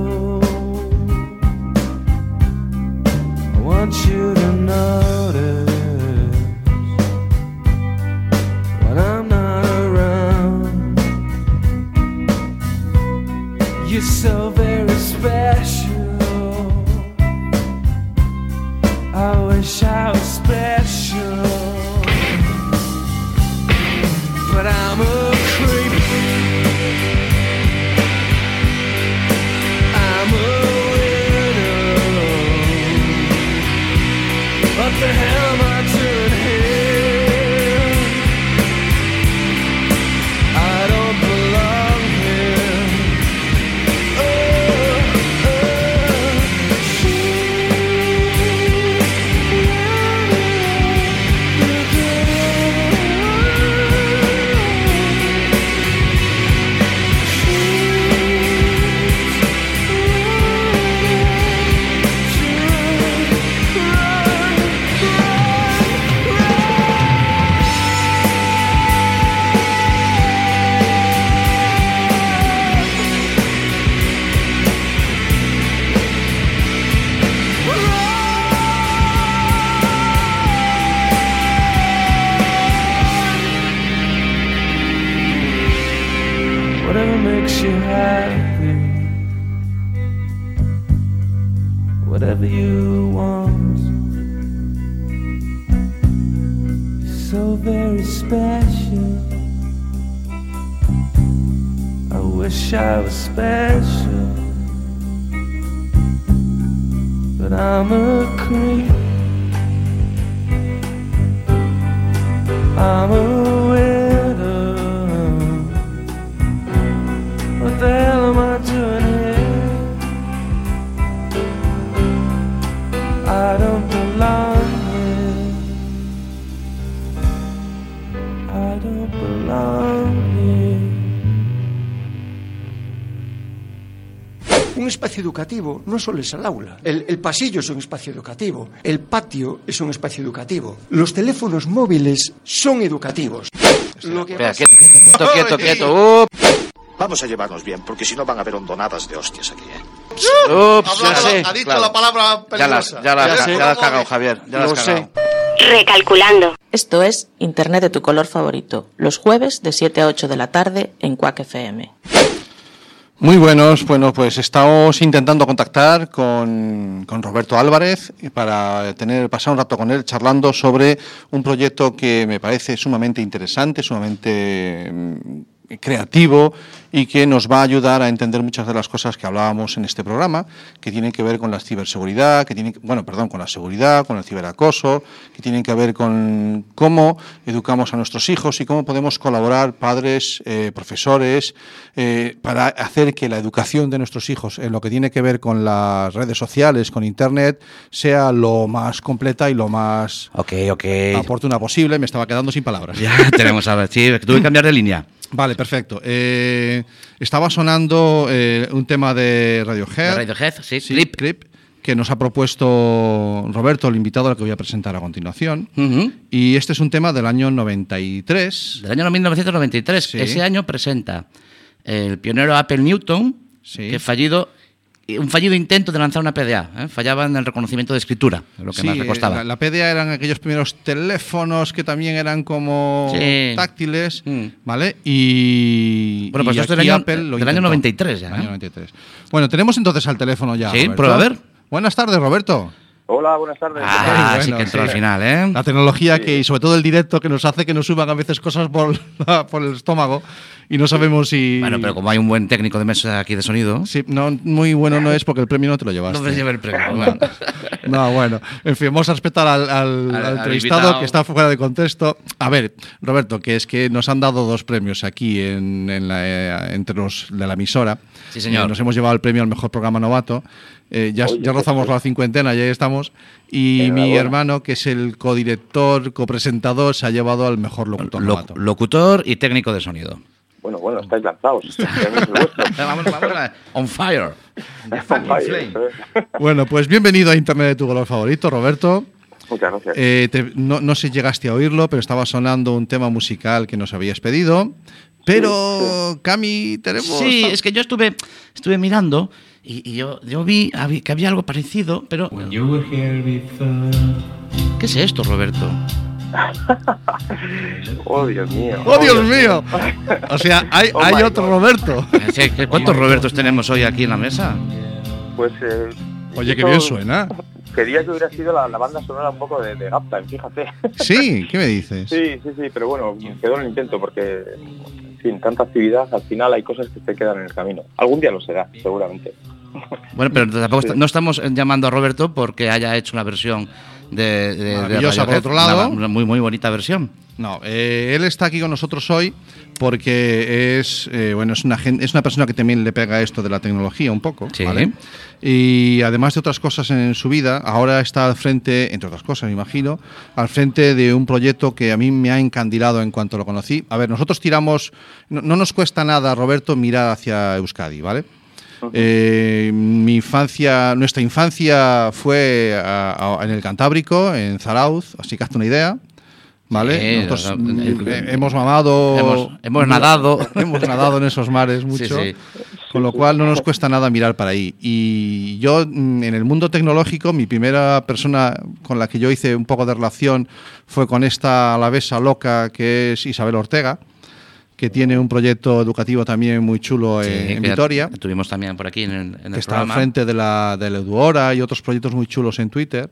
S9: Wish I was special, but I'm a creep. I'm a
S10: Un espacio educativo no solo es el aula. El, el pasillo es un espacio educativo. El patio es un espacio educativo. Los teléfonos móviles son educativos. Lo que
S3: Espera,
S10: pasa-
S3: quieto, quieto, quieto,
S6: Vamos a llevarnos bien, porque si no van a haber hondonadas de hostias aquí, ¿eh?
S3: ups, ya
S2: Hablado,
S3: sé.
S2: ha dicho
S3: claro.
S2: la palabra
S3: Ya las,
S2: peligrosa.
S3: ya las,
S10: Ya
S3: ya has cagado, Javier. Ya las
S10: Lo
S3: has
S10: sé.
S3: cagado.
S11: Recalculando.
S1: Esto es Internet de tu color favorito, los jueves de 7 a 8 de la tarde en Quack FM.
S2: Muy buenos, bueno, pues estamos intentando contactar con, con Roberto Álvarez para tener, pasar un rato con él charlando sobre un proyecto que me parece sumamente interesante, sumamente mm, creativo y que nos va a ayudar a entender muchas de las cosas que hablábamos en este programa, que tienen que ver con la ciberseguridad, que tienen, bueno, perdón, con la seguridad, con el ciberacoso, que tienen que ver con cómo educamos a nuestros hijos y cómo podemos colaborar padres, eh, profesores, eh, para hacer que la educación de nuestros hijos en lo que tiene que ver con las redes sociales, con Internet, sea lo más completa y lo más
S3: Ok, ok.
S2: oportuna posible. Me estaba quedando sin palabras.
S3: Ya tenemos a ver. Sí, tuve que cambiar de línea.
S2: Vale, perfecto. Eh, estaba sonando eh, un tema de Radiohead.
S3: De Radiohead, sí,
S2: Sí,
S3: Clip.
S2: Clip, que nos ha propuesto Roberto, el invitado al que voy a presentar a continuación. Y este es un tema del año 93.
S3: Del año 1993.
S2: Sí.
S3: Ese año presenta el pionero Apple Newton,
S2: Sí.
S3: que fallido, un fallido intento de lanzar una PDA. ¿eh? Fallaba en el reconocimiento de escritura, lo que
S2: Sí,
S3: más le costaba.
S2: La, la PDA eran aquellos primeros teléfonos que también eran como
S3: Sí.
S2: táctiles,
S3: Mm.
S2: ¿vale? Y,
S3: Bueno, pues
S2: y
S3: esto del
S2: aquí
S3: año-
S2: Apple lo
S3: del año
S2: intentó.
S3: 93 ya,
S2: Del año
S3: ¿eh?
S2: 93. Bueno, tenemos entonces al teléfono ya.
S3: Sí,
S2: Roberto.
S3: prueba a ver.
S2: Buenas tardes, Roberto.
S12: Hola, buenas tardes.
S3: Ah,
S2: Bueno,
S3: sí que entró
S2: sí.
S3: al final, ¿eh?
S2: La tecnología que, y sobre todo el directo, que nos hace que nos suban a veces cosas por, la- por el estómago y no sabemos si.
S3: Bueno, pero como hay un buen técnico de mesa aquí de sonido.
S2: Sí, no, muy bueno no es porque el premio no te lo llevaste.
S3: No me lleva el premio.
S2: Bueno. No, bueno. En fin, vamos a respetar al, al-
S3: Al-
S2: al entrevistado
S3: invitado.
S2: que está fuera de contexto. A ver, Roberto, que es que nos han dado dos premios aquí en, en la, eh, entre los de la emisora.
S3: Sí, señor.
S2: Eh, nos hemos llevado el premio al mejor programa novato. Eh, ya,
S12: Oye,
S2: ya rozamos la cincuentena, ya estamos. Y mi hermano, que es el codirector, copresentador, se ha llevado al mejor locutor novato.
S3: locutor y técnico de sonido.
S12: Bueno, bueno, estáis lanzados.
S3: Vamos, vamos a- on fire.
S12: Eso es.
S2: Bueno, pues bienvenido a Internet de tu color favorito, Roberto.
S12: Muchas gracias.
S2: Eh, te- no, no sé si llegaste a oírlo, pero estaba sonando un tema musical que nos habías pedido. Pero, Cami, tenemos.
S3: Sí, es que yo estuve, estuve mirando y, y yo, yo vi que había algo parecido, pero. ¿Qué es esto, Roberto?
S12: Oh, Dios mío.
S2: ¡Oh, Dios mío! O sea, hay,
S12: Oh
S2: hay otro
S12: God.
S2: Roberto.
S3: Sí, ¿qué- ¿Cuántos Robertos tenemos hoy aquí en la mesa?
S12: Pues. eh,
S2: Oye, qué bien suena.
S12: Quería que hubiera sido la, la banda sonora un poco de, de Gaptime, fíjate.
S2: Sí, ¿qué me dices?
S12: Sí, sí, sí, pero bueno, quedó en el intento porque, en fin, tanta actividad, al final hay cosas que te quedan en el camino. Algún día lo será, seguramente.
S3: Bueno, pero tampoco
S12: Sí.
S3: est- no estamos llamando a Roberto porque haya hecho una versión de, de, de
S2: por otro lado.
S3: Una, una muy, muy bonita versión.
S2: No, eh, él está aquí con nosotros hoy porque es, eh, bueno, es una, es una persona que también le pega esto de la tecnología un poco.
S3: Sí.
S2: ¿vale? Y además de otras cosas en su vida, ahora está al frente, entre otras cosas, me imagino, al frente de un proyecto que a mí me ha encandilado en cuanto lo conocí. A ver, nosotros tiramos, no, no nos cuesta nada, Roberto, mirar hacia Euskadi, ¿vale? Eh, mi infancia, nuestra infancia fue a- a- en el Cantábrico, en Zarauz, así que hazte una idea. ¿Vale? Nosotros
S3: o sea,
S2: mm,
S3: el-
S2: eh, hemos mamado.
S3: Hemos- hemos nadado.
S2: hemos nadado en esos mares mucho.
S3: Sí, sí.
S2: Con lo cual no nos cuesta nada mirar para ahí. Y yo, mm, en el mundo tecnológico, mi primera persona con la que yo hice un poco de relación fue con esta alavesa loca que es Isabel Ortega, que tiene un proyecto educativo también muy chulo
S3: Sí,
S2: en, Vitoria
S3: Tuvimos también por aquí en el, en el
S2: que está al frente de la, de la Eduora y otros proyectos muy chulos en Twitter.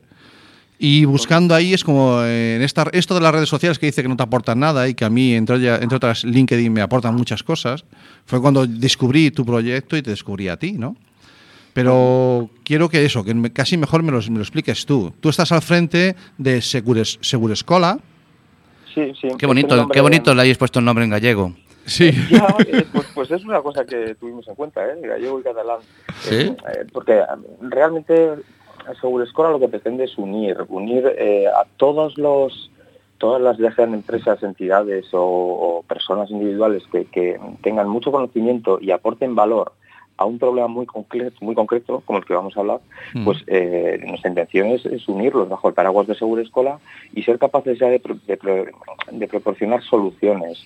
S2: Y buscando ahí es como eh, en esta, esto de las redes sociales que dice que no te aportan nada y que a mí, entre, entre otras, LinkedIn me aportan muchas cosas. Fue cuando descubrí tu proyecto y te descubrí a ti, ¿no? Pero quiero que eso, que me- casi mejor me lo, me lo expliques tú. Tú estás al frente de Segures, Segurescola.
S12: Sí, sí.
S3: Qué bonito, qué bonito le hayáis puesto el nombre en gallego.
S2: Sí.
S12: Ya, eh, pues, pues es una cosa que tuvimos en cuenta, ¿eh? gallego y catalán.
S3: ¿Sí?
S12: Eh, eh, porque eh, realmente Segurescola lo que pretende es unir, unir eh, a todos los todas las ya sean empresas, entidades o, o personas individuales que, que tengan mucho conocimiento y aporten valor a un problema muy concreto, muy concreto como el que vamos a hablar,
S2: Mm.
S12: pues eh, nuestra intención es, es unirlos bajo el paraguas de Segurescola y ser capaces ya de, pro- de pro- de proporcionar soluciones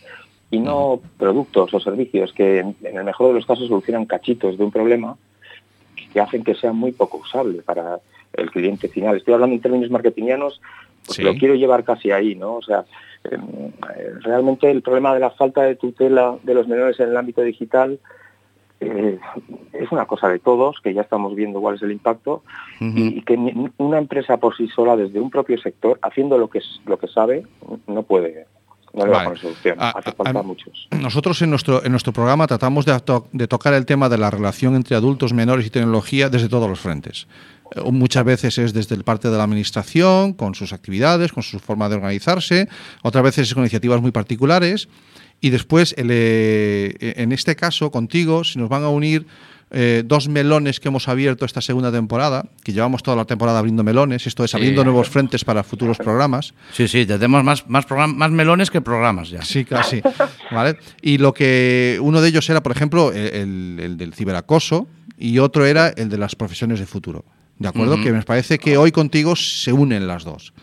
S12: y no productos o servicios que en en el mejor de los casos solucionan cachitos de un problema que hacen que sea muy poco usable para el cliente final. Estoy hablando en términos marketingianos, porque
S2: Sí.
S12: lo quiero llevar casi ahí, ¿no? O sea, em, eh, realmente el problema de la falta de tutela de los menores en el ámbito digital eh, es una cosa de todos, que ya estamos viendo cuál es el impacto, y, y que una empresa por sí sola, desde un propio sector, haciendo lo que, es, lo que sabe, no puede, no le va a
S2: Vale.
S12: solución.
S2: Ah,
S12: Hace
S2: ah,
S12: falta muchos.
S2: Nosotros en nuestro, en nuestro programa tratamos de, to- de tocar el tema de la relación entre adultos, menores y tecnología desde todos los frentes. Eh, Muchas veces es desde el parte de la administración, con sus actividades, con su forma de organizarse, otras veces es con iniciativas muy particulares. Y después, el, eh, en este caso, contigo, se nos van a unir eh, dos melones que hemos abierto esta segunda temporada, que llevamos toda la temporada abriendo melones, esto es
S3: Sí.
S2: abriendo nuevos frentes para futuros programas.
S3: Sí, sí, tenemos más, más, más melones que programas ya.
S2: Sí, casi. ¿Vale? Y lo que uno de ellos era, por ejemplo, el, el- el del ciberacoso y otro era el de las profesiones de futuro. ¿De acuerdo? Que me parece que hoy contigo se unen las dos.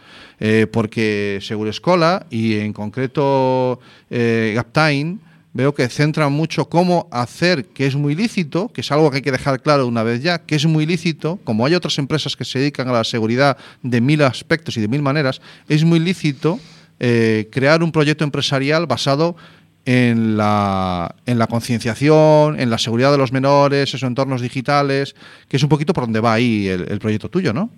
S2: Eh, porque Segurescola y en concreto eh, Gaptain veo que centran mucho cómo hacer que es muy lícito, que es algo que hay que dejar claro una vez ya, que es muy lícito, como hay otras empresas que se dedican a la seguridad de mil aspectos y de mil maneras, es muy lícito eh, crear un proyecto empresarial basado en la, en la concienciación, en la seguridad de los menores, esos entornos digitales, que es un poquito por donde va ahí el, proyecto tuyo, ¿no?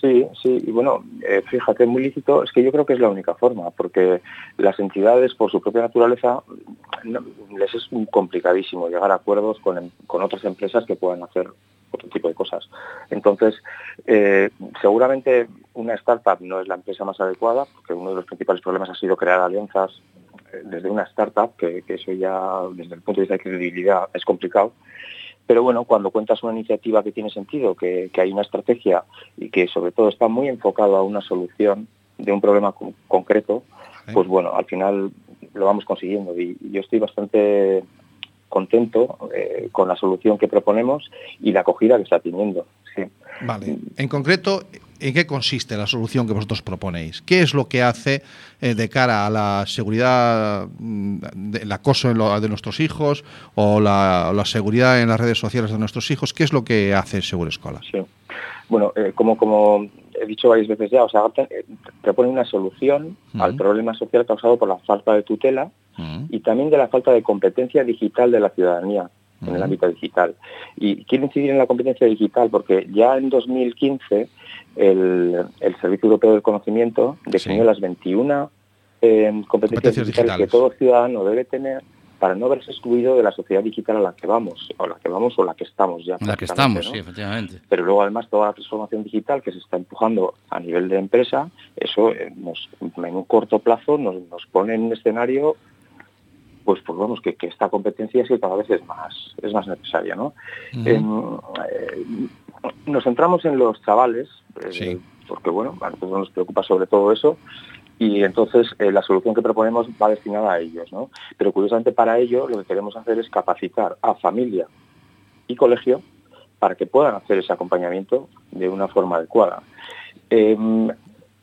S12: Sí, sí, y bueno, eh, fíjate, muy lícito, es que yo creo que es la única forma, porque las entidades, por su propia naturaleza, les es complicadísimo llegar a acuerdos con, con otras empresas que puedan hacer otro tipo de cosas. Entonces, eh, seguramente una startup no es la empresa más adecuada, porque uno de los principales problemas ha sido crear alianzas desde una startup, que, que eso ya desde el punto de vista de credibilidad es complicado. Pero bueno, cuando cuentas una iniciativa que tiene sentido, que, que hay una estrategia y que sobre todo está muy enfocado a una solución de un problema con- concreto, pues bueno, al final lo vamos consiguiendo. Y, y yo estoy bastante contento eh, con la solución que proponemos y la acogida que está teniendo. Sí.
S2: Vale. En concreto, ¿en qué consiste la solución que vosotros proponéis? ¿Qué es lo que hace eh, de cara a la seguridad mm, del acoso lo- de nuestros hijos o la, seguridad en las redes sociales de nuestros hijos? ¿Qué es lo que hace Seguro Escola?
S12: Sí. Bueno, eh, como, como he dicho varias veces ya, o sea, te- eh, propone una solución al problema social causado por la falta de tutela y también de la falta de competencia digital de la ciudadanía en el ámbito digital. Y quiero incidir en la competencia digital porque ya en 2015 el, el Servicio Europeo del Conocimiento definió las 21 eh, competencias,
S2: Competencias
S12: digitales, que todo ciudadano debe tener para no verse excluido de la sociedad digital a la que vamos, o la que vamos o la que estamos ya.
S3: La que estamos,
S12: ¿no?
S3: sí, efectivamente.
S12: pero luego además toda la transformación digital que se está empujando a nivel de empresa, eso eh, nos, en un corto plazo nos, nos pone en un escenario, pues, pues vamos, que, que esta competencia sí cada vez es más, es más necesaria, ¿no? Eh, nos centramos en los chavales, eh, porque bueno, a nosotros nos preocupa sobre todo eso, y entonces eh, la solución que proponemos va destinada a ellos, ¿no? Pero curiosamente para ello lo que queremos hacer es capacitar a familia y colegio para que puedan hacer ese acompañamiento de una forma adecuada. Em,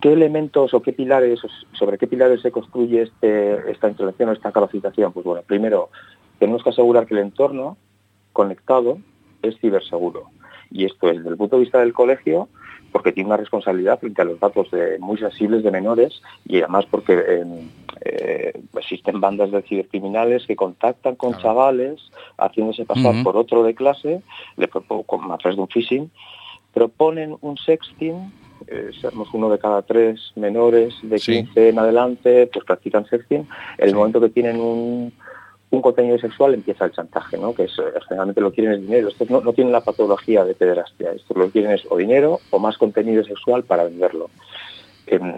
S12: ¿Qué elementos o qué pilares, sobre qué pilares se construye este- esta intervención o esta capacitación? Pues bueno, primero, tenemos que asegurar que el entorno conectado es ciberseguro. Y esto es desde el punto de vista del colegio, porque tiene una responsabilidad frente a los datos de- muy sensibles de menores y además porque em, eh, existen bandas de cibercriminales que contactan con chavales haciéndose pasar por otro de clase, le con- a través de un phishing, proponen un sexting, eh, uno de cada tres menores de 15 en adelante, pues practican sexting, en el momento que tienen un, un contenido sexual empieza el chantaje, ¿no? que es, eh, generalmente lo quieren es dinero. Estos no, no tienen la patología de pederastia, estos lo quieren es o dinero o más contenido sexual para venderlo. Em,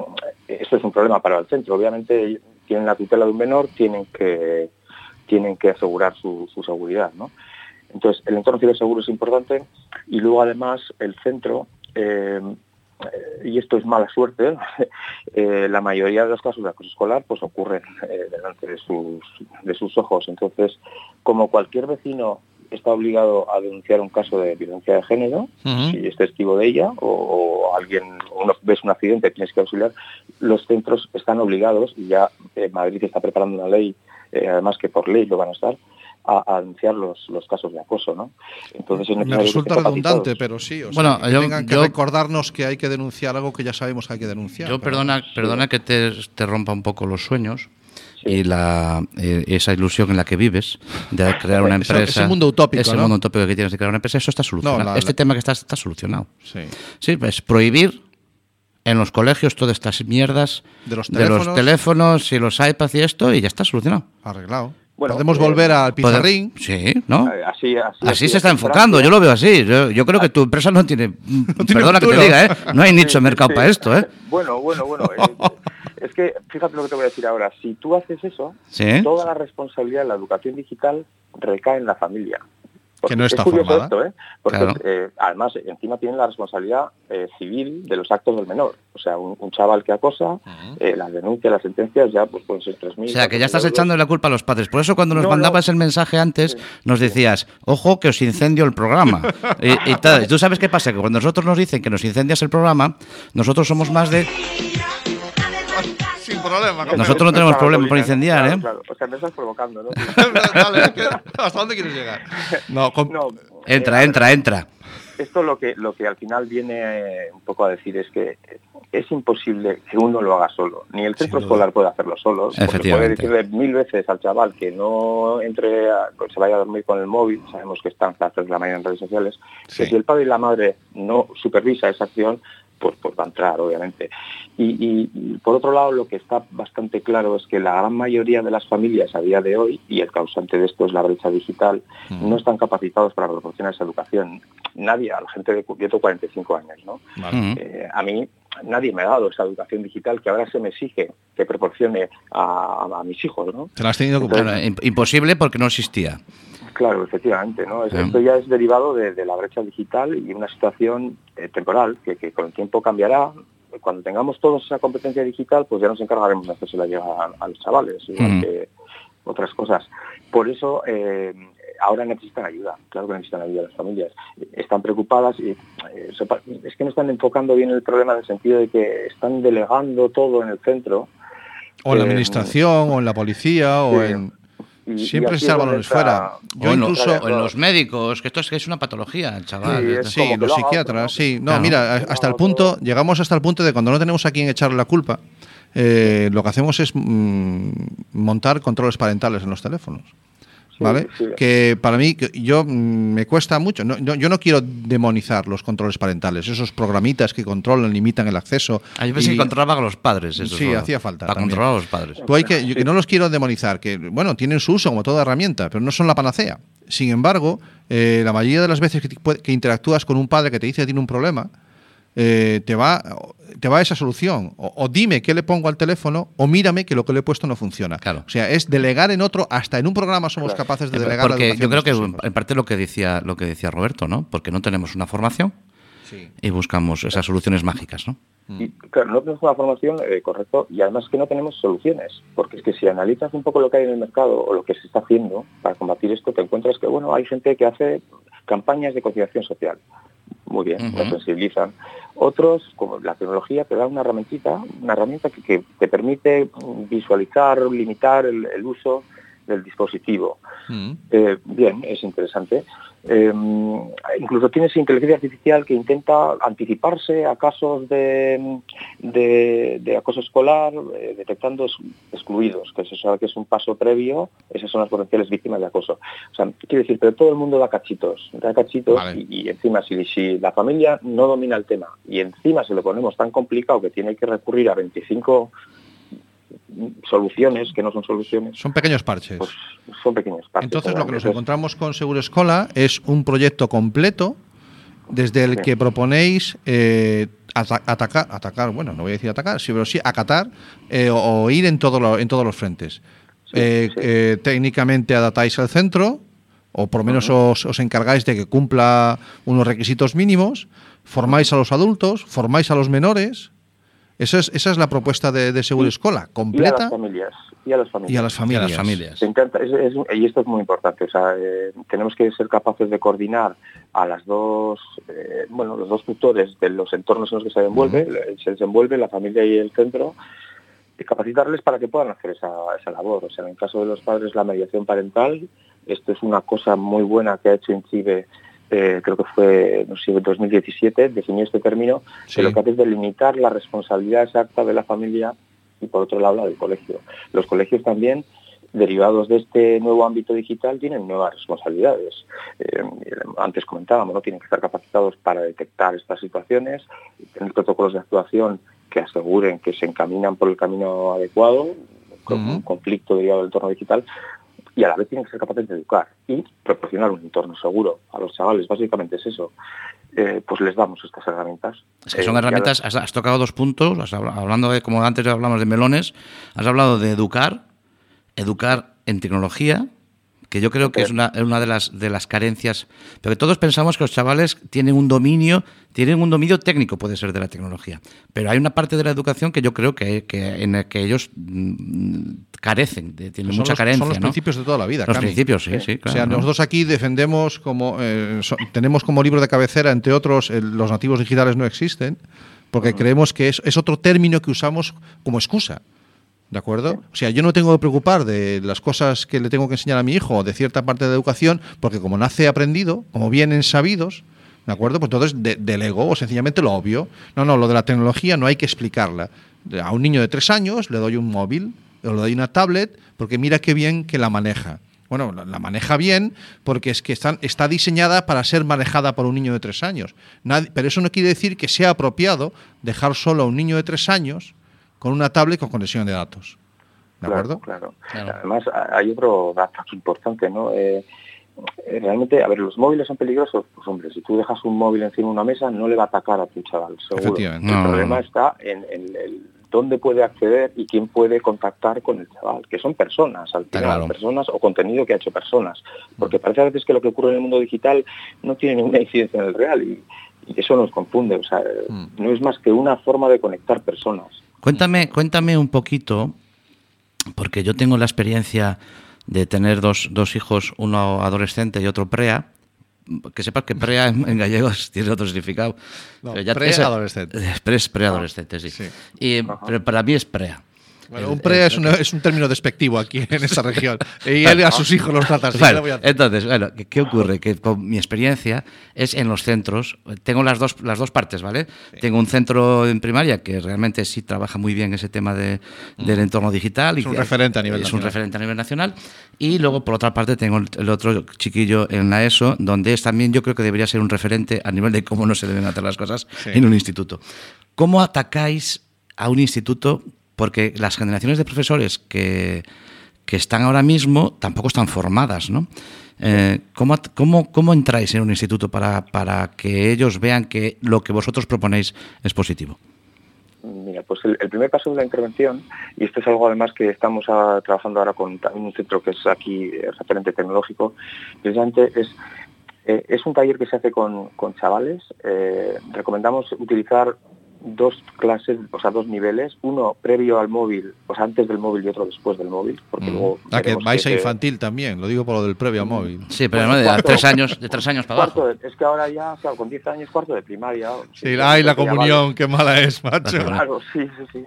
S12: esto es un problema para el centro. Obviamente tienen la tutela de un menor, tienen que, tienen que asegurar su, seguridad. ¿no? Entonces, el entorno ciberseguro es importante y luego además el centro, eh, eh, y esto es mala suerte, eh, la mayoría de los casos de acoso escolar pues ocurren eh, delante de sus, de sus ojos. Entonces, como cualquier vecino está obligado a denunciar un caso de violencia de género, si es testigo de ella o, o alguien uno ves un accidente tienes que auxiliar, los centros están obligados y ya eh, Madrid está preparando una ley, eh, además que por ley lo van a estar, a, a denunciar los, los casos de acoso, ¿no? Entonces es
S2: Me
S12: que
S2: resulta redundante, pero sí. O
S3: Bueno,
S2: sea, que
S3: yo-
S2: tengan que
S3: yo-
S2: recordarnos que hay que denunciar algo que ya sabemos que hay que denunciar.
S3: Yo
S2: pero-
S3: perdona, perdona que te, te rompa un poco los sueños y la, eh, esa ilusión en la que vives de crear una
S2: Ese-
S3: empresa.
S2: ese mundo utópico,
S3: Ese
S2: ¿no?
S3: mundo utópico que tienes de crear una empresa, eso está solucionado.
S2: la-
S3: este
S2: la-
S3: tema que está, está solucionado.
S2: Sí.
S3: Sí, pues prohibir en los colegios todas estas mierdas
S2: De los
S3: de los
S2: teléfonos.
S3: teléfonos y los iPads y esto y ya está solucionado.
S2: Arreglado.
S12: Bueno,
S2: Podemos
S12: eh,
S2: volver al
S3: Poder-
S2: pizarrín.
S3: Sí, ¿no?
S12: Eh, Así, así,
S3: Así se está
S12: es en
S3: enfocando, yo lo veo así. Yo, yo creo que tu empresa no tiene. perdona que te diga, ¿eh? No hay nicho de mercado
S12: sí.
S3: para esto, ¿eh?
S12: Bueno, bueno, bueno. eh, es que fíjate lo que te voy a decir ahora. Si tú haces eso,
S3: Sí.
S12: toda la responsabilidad de la educación digital recae en la familia. Porque
S2: Que no está
S12: es curioso
S2: formada.
S12: esto, ¿eh? Porque
S3: Claro.
S12: eh, además encima tienen la responsabilidad eh, civil de los actos del menor. O sea, un, un chaval que acosa, eh, las denuncias, las sentencias ya pues pueden ser 3.000.
S3: O sea, que ya estás
S12: 4.000 euros.
S3: echando la culpa a los padres. Por eso cuando nos
S12: No,
S3: mandabas el mensaje antes, nos decías, ojo que os incendio el programa. y, y tal. ¿Y ¿Tú sabes qué pasa? Que cuando nosotros nos dicen que nos incendias el programa, nosotros somos más de...
S2: Sin problema.
S3: Nosotros no tenemos problema por incendiar,
S12: claro,
S3: ¿eh?
S12: claro. O sea, me estás provocando, ¿no?
S2: Dale, ¿qué- ¿hasta dónde quieres llegar? No, con-
S12: No,
S3: Entra,
S12: eh,
S3: entra, entra.
S12: Esto lo que, lo que al final viene eh, un poco a decir es que es imposible que uno lo haga solo. Ni el centro escolar puede hacerlo solo. Porque puede decirle mil veces al chaval que no entre, a- que se vaya a dormir con el móvil, sabemos que están las tres de la mañana en redes sociales, que si el padre y la madre no supervisa esa acción, pues, pues va a entrar, obviamente. Y, y- y, por otro lado, lo que está bastante claro es que la gran mayoría de las familias a día de hoy, y el causante de esto es la brecha digital, no están capacitados para proporcionar esa educación. Nadie, a la gente de yo tengo 45 años, ¿no? Eh, a mí nadie me ha dado esa educación digital que ahora se me exige que proporcione a, a mis hijos, ¿no?
S2: Te la has tenido que
S3: imposible porque no existía.
S12: Claro, efectivamente, ¿no? Es-
S3: Sí.
S12: Esto ya es derivado de, de la brecha digital y una situación eh, temporal que, que con el tiempo cambiará. Cuando tengamos todos esa competencia digital, pues ya nos encargaremos de hacerse la llegar a, a los chavales, igual que otras cosas. Por eso eh, ahora necesitan ayuda, claro que necesitan ayuda las familias. Están preocupadas y eh, es que no están enfocando bien el problema en el sentido de que están delegando todo en el centro.
S2: O en la administración, o en la policía, o
S12: sí.
S2: en... Siempre
S12: y aquí
S2: se echan
S12: es donde
S2: balones fuera. Yo
S3: o, en
S2: incluso...
S3: los, en los médicos, que esto es que es una patología, chaval.
S12: Sí,
S2: los psiquiatras, sí. No,
S3: Claro.
S2: mira, hasta el punto, llegamos hasta el punto de cuando no tenemos a quien echarle la culpa, eh, lo que hacemos es mm, montar controles parentales en los teléfonos. ¿Vale?
S12: sí.
S2: Que para mí, que yo mm, me cuesta mucho. No, no- yo no quiero demonizar los controles parentales, esos programitas que controlan, limitan el acceso.
S3: Ah, yo pensé
S2: y-
S3: que controlaban a los padres. Eso
S2: Sí,
S3: solo,
S2: hacía falta
S3: Para
S2: también.
S3: controlar a los padres.
S2: Pues hay que, yo que no los quiero demonizar, que bueno, tienen su uso como toda herramienta, pero no son la panacea. Sin embargo, eh, la mayoría de las veces que, te- que interactúas con un padre que te dice que tiene un problema, eh, te, va, te va esa solución. O, o dime qué le pongo al teléfono, o mírame que lo que le he puesto no funciona.
S3: Claro.
S2: O sea, es delegar en otro, hasta en un programa somos capaces de
S3: Eh,
S2: delegar
S3: Porque yo creo que en parte lo que decía lo que decía Roberto, ¿no? Porque no tenemos una formación
S2: Sí.
S3: y buscamos esas soluciones mágicas, ¿no?
S12: Y, claro, no tenemos una formación eh, correcto y además que no tenemos soluciones, porque es que si analizas un poco lo que hay en el mercado o lo que se está haciendo para combatir esto, te encuentras que bueno hay gente que hace campañas de concienciación social, muy bien,
S3: Ujú.
S12: nos sensibilizan. Otros, como la tecnología, te da una herramientita, una herramienta que, que te permite visualizar, limitar el, el uso del dispositivo.
S2: Mm.
S12: Eh, bien, es interesante. Eh, incluso tienes inteligencia artificial que intenta anticiparse a casos de, de- de acoso escolar, eh, detectando ex- excluidos, que se sabe que es un paso previo, esas son las potenciales víctimas de acoso. O sea, quiero decir, pero todo el mundo da cachitos, da cachitos
S2: Vale.
S12: y, y encima si, si la familia no domina el tema y encima se lo ponemos tan complicado que tiene que recurrir a 25 soluciones que no son soluciones,
S2: Son pequeños parches.
S12: pues son pequeños parches.
S2: Entonces lo que nos encontramos con Seguro Escola es un proyecto completo desde el
S12: Sí.
S2: que proponéis eh, ata- atacar, atacar, bueno, no voy a decir atacar, sí, pero sí acatar eh, o, o ir en, todo lo- en todos los frentes. Eh,
S12: sí.
S2: eh, técnicamente adaptáis al centro, o por lo menos os, os encargáis de que cumpla unos requisitos mínimos, formáis a los adultos, formáis a los menores. Eso es, esa es la propuesta de, de Seguro Escola,
S12: y a
S2: completa
S12: las familias. Y a las familias.
S2: y a las
S3: Y a
S2: familias.
S3: las
S12: es- es- y esto es muy importante. O sea, eh, tenemos que ser capaces de coordinar a las dos, eh, bueno, los dos tutores de los entornos en los que se desenvuelve, eh, se desenvuelve la familia y el centro, y capacitarles para que puedan hacer esa, esa labor. O sea, en el caso de los padres, la mediación parental, esto es una cosa muy buena que ha hecho INCIBE, eh, creo que fue, no sé, en 2017, definió este término,
S2: Sí.
S12: que lo que hace es delimitar la responsabilidad exacta de la familia y por otro lado la del colegio. Los colegios también, derivados de este nuevo ámbito digital, tienen nuevas responsabilidades. Eh, antes comentábamos, ¿no? tienen que estar capacitados para detectar estas situaciones, tener protocolos de actuación que aseguren que se encaminan por el camino adecuado, con un conflicto derivado del entorno digital, y a la vez tienen que ser capaces de educar y proporcionar un entorno seguro a los chavales. Básicamente es eso. Eh, pues les damos estas herramientas.
S3: Es que
S12: Eh,
S3: son
S12: a
S3: herramientas, has, has tocado dos puntos, has habla- hablando de, como antes hablamos de melones, has hablado de educar, educar en tecnología, que yo creo que es una, una de, las, de las carencias, pero que todos pensamos que los chavales tienen un dominio, tienen un dominio técnico, puede ser, de la tecnología, pero hay una parte de la educación que yo creo que, que en el que ellos mm, carecen, de- tienen
S2: Son
S3: mucha
S2: los,
S3: carencia.
S2: son los
S3: ¿no?
S2: principios de toda la vida.
S3: Los
S2: Cami.
S3: principios, sí, sí,
S2: O
S3: claro.
S2: sea,
S3: ¿no?
S2: nosotros aquí defendemos como eh, so- tenemos como libro de cabecera, entre otros, el- los nativos digitales no existen, porque creemos que es, es otro término que usamos como excusa. ¿De acuerdo? O sea, yo no tengo que preocupar de las cosas que le tengo que enseñar a mi hijo o de cierta parte de educación, porque como nace aprendido, como vienen sabidos, ¿de acuerdo? Pues entonces de- delego o sencillamente lo obvio. No, no, lo de la tecnología no hay que explicarla. A un niño de tres años le doy un móvil, o le doy una tablet, porque mira qué bien que la maneja. Bueno, la, la maneja bien porque es que están, está diseñada para ser manejada por un niño de tres años. Nadie- pero eso no quiere decir que sea apropiado dejar solo a un niño de tres años con una tablet con conexión de datos. ¿De acuerdo?
S12: Claro, claro. Además, a- hay otro dato importante, ¿no? Eh, eh, realmente, a ver, los móviles son peligrosos. Pues hombre, si tú dejas un móvil encima de una mesa, no le va a atacar a tu chaval, seguro.
S2: Efectivamente.
S12: El
S2: No.
S12: problema está en, en el dónde puede acceder y quién puede contactar con el chaval, que son personas, al final,
S3: claro.
S12: personas o contenido que ha hecho personas. Porque parece a veces que lo que ocurre en el mundo digital no tiene ninguna incidencia en el real y, y eso nos confunde. O sea, no es más que una forma de conectar personas.
S3: Cuéntame, cuéntame un poquito, porque yo tengo la experiencia de tener dos, dos hijos, uno adolescente y otro prea. Que sepas que prea en, en gallegos tiene otro significado.
S2: No, preadolescente.
S3: Pre, es preadolescente, sí. Y, pero para mí es prea.
S2: Bueno, un pre es, una- es un término despectivo aquí en esta región. Y él a sus hijos los trata
S3: entonces, bueno, ¿qué, ocurre? Que con mi experiencia es en los centros, tengo las dos, las dos partes, ¿vale? Tengo un centro en primaria que realmente sí trabaja muy bien ese tema de, del entorno digital.
S2: Es un
S3: que
S2: referente a nivel
S3: Es
S2: nacional.
S3: un referente a nivel nacional. Y luego, por otra parte, tengo el, el otro chiquillo en la ESO, donde es también yo creo que debería ser un referente a nivel de cómo no se deben hacer las cosas
S2: Sí.
S3: en un instituto. ¿Cómo atacáis a un instituto? Porque las generaciones de profesores que, que están ahora mismo tampoco están formadas, ¿no? Eh, ¿cómo, cómo, cómo entráis en un instituto para, para que ellos vean que lo que vosotros proponéis es positivo?
S12: Mira, pues el, primer paso de la intervención, y esto es algo además que estamos ah, trabajando ahora con un centro que es aquí eh, referente tecnológico, precisamente es, eh, es un taller que se hace con, con chavales. Recomendamos utilizar dos clases, o sea, dos niveles, uno previo al móvil, o sea, antes del móvil y otro después del móvil, porque luego...
S2: Ah, que vais a
S12: que-
S2: infantil también, lo digo por lo del previo al móvil.
S3: Sí, pero
S12: Bueno,
S3: no, de
S12: cuarto-
S3: tres años, de tres años para abajo.
S12: cuarto de- es que ahora ya, claro, con 10 años cuarto de primaria.
S2: Sí, ay, la comunión, qué mala es, macho.
S12: Claro, sí, sí, sí.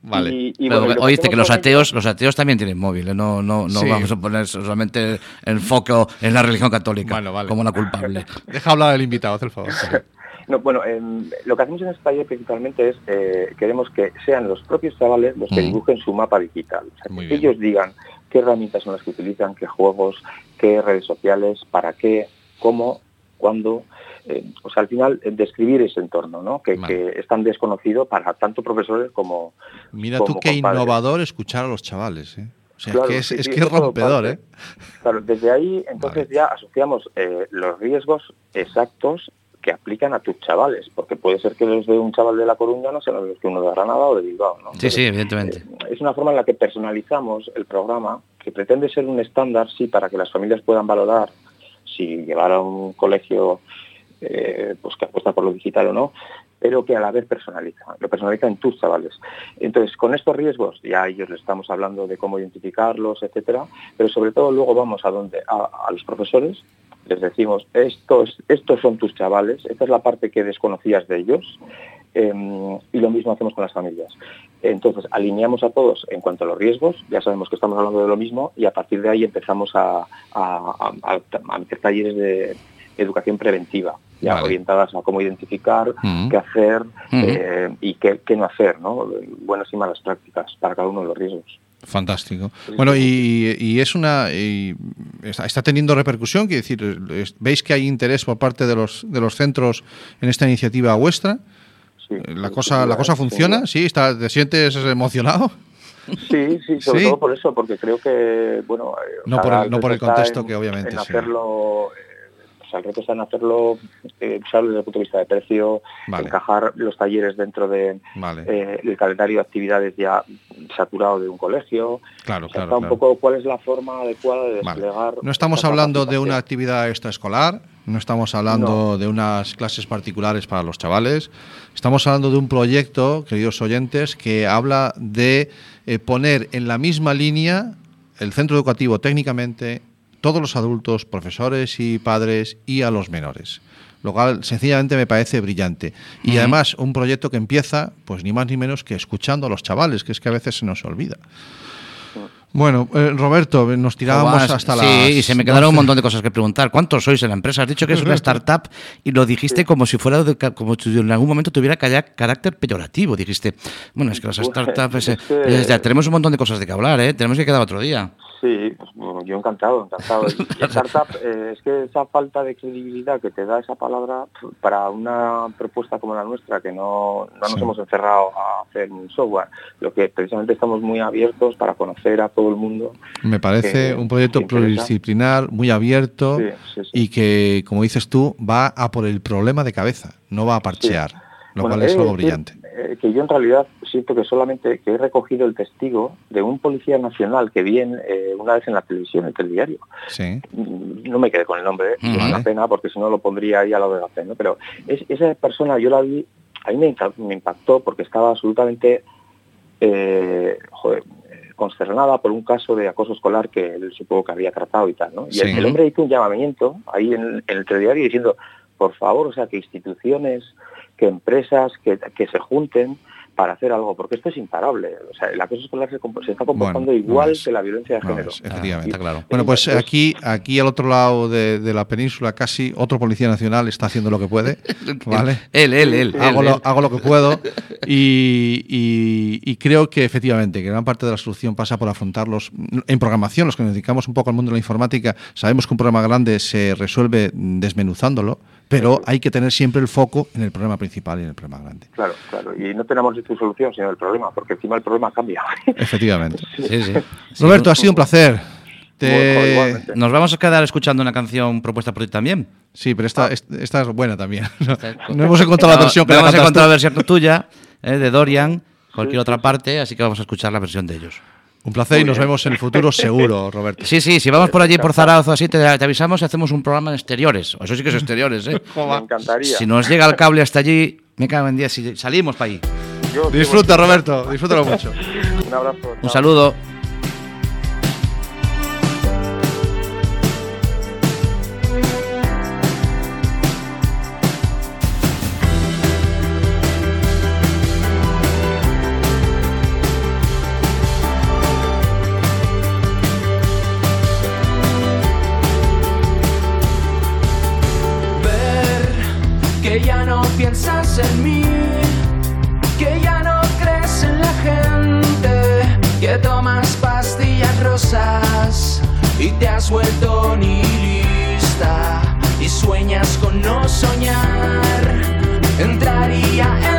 S2: Vale.
S12: Y- y
S3: Pero
S12: bueno, lo
S3: oíste que los ateos, los ateos también tienen móviles, no, no, no
S2: Sí.
S3: vamos a poner solamente el foco en la religión católica
S2: Bueno, vale.
S3: como una culpable.
S2: Deja hablar al invitado, haz el favor.
S12: No, bueno, em, lo que hacemos en este taller principalmente es, eh, queremos que sean los propios chavales los que
S2: Mm.
S12: dibujen su mapa digital. O sea, que
S2: bien.
S12: ellos digan qué herramientas son las que utilizan, qué juegos, qué redes sociales, para qué, cómo, cuándo. eh, o sea, al final, eh, describir ese entorno, ¿no? Que,
S2: Vale.
S12: que es tan desconocido para tanto profesores como...
S2: Mira
S12: como
S2: tú qué
S12: compadres.
S2: innovador escuchar a los chavales, ¿eh? O sea,
S12: Claro,
S2: es que es,
S12: sí,
S2: es
S12: sí,
S2: que es
S12: eso todo
S2: rompedor. ¿eh?
S12: Claro, desde ahí entonces ya asociamos eh, los riesgos exactos que aplican a tus chavales, porque puede ser que los de un chaval de La Coruña no sean los que uno de Granada o de Bilbao, ¿no?
S3: Sí, sí, evidentemente.
S12: eh, es una forma en la que personalizamos el programa, que pretende ser un estándar, sí, para que las familias puedan valorar si llevar a un colegio eh, pues que apuesta por lo digital o no, pero que a la vez personaliza, lo personaliza en tus chavales. Entonces, con estos riesgos, ya a ellos les estamos hablando de cómo identificarlos, etcétera, pero sobre todo luego vamos a donde a, a los profesores, les decimos, estos, estos son tus chavales, esta es la parte que desconocías de ellos, eh, y lo mismo hacemos con las familias. Entonces, alineamos a todos en cuanto a los riesgos, ya sabemos que estamos hablando de lo mismo, y a partir de ahí empezamos a, a, a- a meter talleres de educación preventiva, ya
S2: Vale.
S12: orientadas a cómo identificar,
S2: Ujú.
S12: qué hacer
S2: Ujú.
S12: eh, y qué, qué no hacer, ¿no? buenas y malas prácticas para cada uno de los riesgos.
S2: Fantástico. Bueno, y, y es una. y está, está teniendo repercusión, quiere decir, es- ¿veis que hay interés por parte de los, de los centros en esta iniciativa vuestra?
S12: Sí,
S2: ¿La
S12: sin
S2: cosa, la cosa funciona? ¿Sí? ¿Está, ¿Te sientes emocionado?
S12: Sí, sí, sobre
S2: Sí.
S12: todo por eso, porque creo que, bueno... eh,
S2: No
S12: sea,
S2: por el- no por el contexto
S12: en-
S2: que obviamente
S12: En
S2: sí.
S12: hacerlo... eh, o sea, el reto está en hacerlo, eh, usarlo desde el punto de vista de precio,
S2: Vale.
S12: encajar los talleres dentro de
S2: Vale.
S12: eh, el calendario de actividades ya saturado de un colegio.
S2: Claro,
S12: O sea,
S2: claro,
S12: está un
S2: claro.
S12: poco cuál es la forma adecuada de
S2: Vale.
S12: desplegar...
S2: No estamos
S12: esta
S2: hablando de una actividad extraescolar, no estamos hablando de unas clases particulares para los chavales, estamos hablando de un proyecto, queridos oyentes, que habla de eh, poner en la misma línea el centro educativo técnicamente, todos los adultos, profesores y padres y a los menores. Lo cual sencillamente me parece brillante. Y además un proyecto que empieza, pues ni más ni menos que escuchando a los chavales, que es que a veces se nos olvida. Bueno, eh, Roberto, nos tirábamos hasta
S3: sí,
S2: las
S3: y se me quedaron un
S2: 12.
S3: montón de cosas que preguntar. ¿Cuántos sois en la empresa? Has dicho que es una startup y lo dijiste como si fuera de ca- como si en algún momento tuviera carácter peyorativo. Dijiste, bueno, es que las
S12: Pues,
S3: startups, eh,
S12: es que-
S3: eh, ya tenemos un montón de cosas de que hablar, ¿eh? Tenemos que quedar otro día.
S12: Sí, pues, yo encantado, encantado. Y startup, eh, es que esa falta de credibilidad que te da esa palabra para una propuesta como la nuestra, que no, no nos
S2: Sí.
S12: hemos encerrado a hacer un software, lo que precisamente estamos muy abiertos para conocer a todo el mundo.
S2: Me parece un proyecto pluridisciplinar, muy abierto
S12: Sí, sí, sí.
S2: y que, como dices tú, va a por el problema de cabeza, no va a parchear, lo
S12: Bueno,
S2: cual es
S12: de
S2: algo
S12: decir,
S2: brillante.
S12: Eh, que yo en realidad siento que solamente que he recogido el testigo de un policía nacional que vi en, eh, una vez en la televisión, en el telediario.
S2: Sí.
S12: Mm, No me quedé con el nombre, es una pena porque si no lo pondría ahí a lo de la pena. Pero es- esa persona yo la vi, a mí me, impactó porque estaba absolutamente eh, joder, consternada por un caso de acoso escolar que él supongo que había tratado y tal. ¿no? Y el, el hombre hizo un llamamiento ahí en, en el telediario diciendo, por favor, o sea, que instituciones, que empresas, que, que se junten para hacer algo, porque esto es imparable. O sea, el acoso escolar se, se está comportando
S2: Bueno,
S12: igual
S2: no es.
S12: que la violencia de
S2: No
S12: género.
S2: es, efectivamente.
S12: Está claro.
S2: Bueno, pues aquí, aquí al otro lado de, de la península, casi otro policía nacional está haciendo lo que puede. ¿vale?
S3: Él, él, él.
S2: Hago,
S3: él,
S2: lo,
S3: él.
S2: hago lo que puedo y, y- y creo que efectivamente que gran parte de la solución pasa por afrontarlos en programación, los que nos dedicamos un poco al mundo de la informática, sabemos que un problema grande se resuelve desmenuzándolo, pero hay que tener siempre el foco en el problema principal y en el problema grande.
S12: Claro, claro. Y no tenemos ni tu solución, sino el problema, porque encima el problema cambia.
S2: Efectivamente.
S3: Sí, sí.
S2: Roberto, ha sido un placer. Te-
S12: igualmente.
S3: Nos vamos a quedar escuchando una canción propuesta por ti también.
S2: Sí, pero esta, est- esta es buena también. No, no hemos encontrado la versión que
S3: no
S2: la
S3: hemos encontrado la versión tuya, eh, de Dorian, cualquier otra parte, así que vamos a escuchar la versión de ellos.
S2: Un placer y nos vemos en el futuro seguro, Roberto.
S3: Sí, sí, si vamos por allí por Zaragoza así, te, te avisamos y hacemos un programa en exteriores. Eso sí que es exteriores, ¿eh?
S12: Me encantaría.
S3: Si nos llega el cable hasta allí, me cago en 10, si salimos para allí.
S12: Yo-
S2: Disfruta, Roberto, disfrútalo mucho.
S12: Un abrazo.
S3: Un
S12: chao.
S3: saludo.
S4: Piensas en mí, que ya no crees en la gente, que tomas pastillas rosas y te has vuelto nihilista y sueñas con no soñar. Entraría en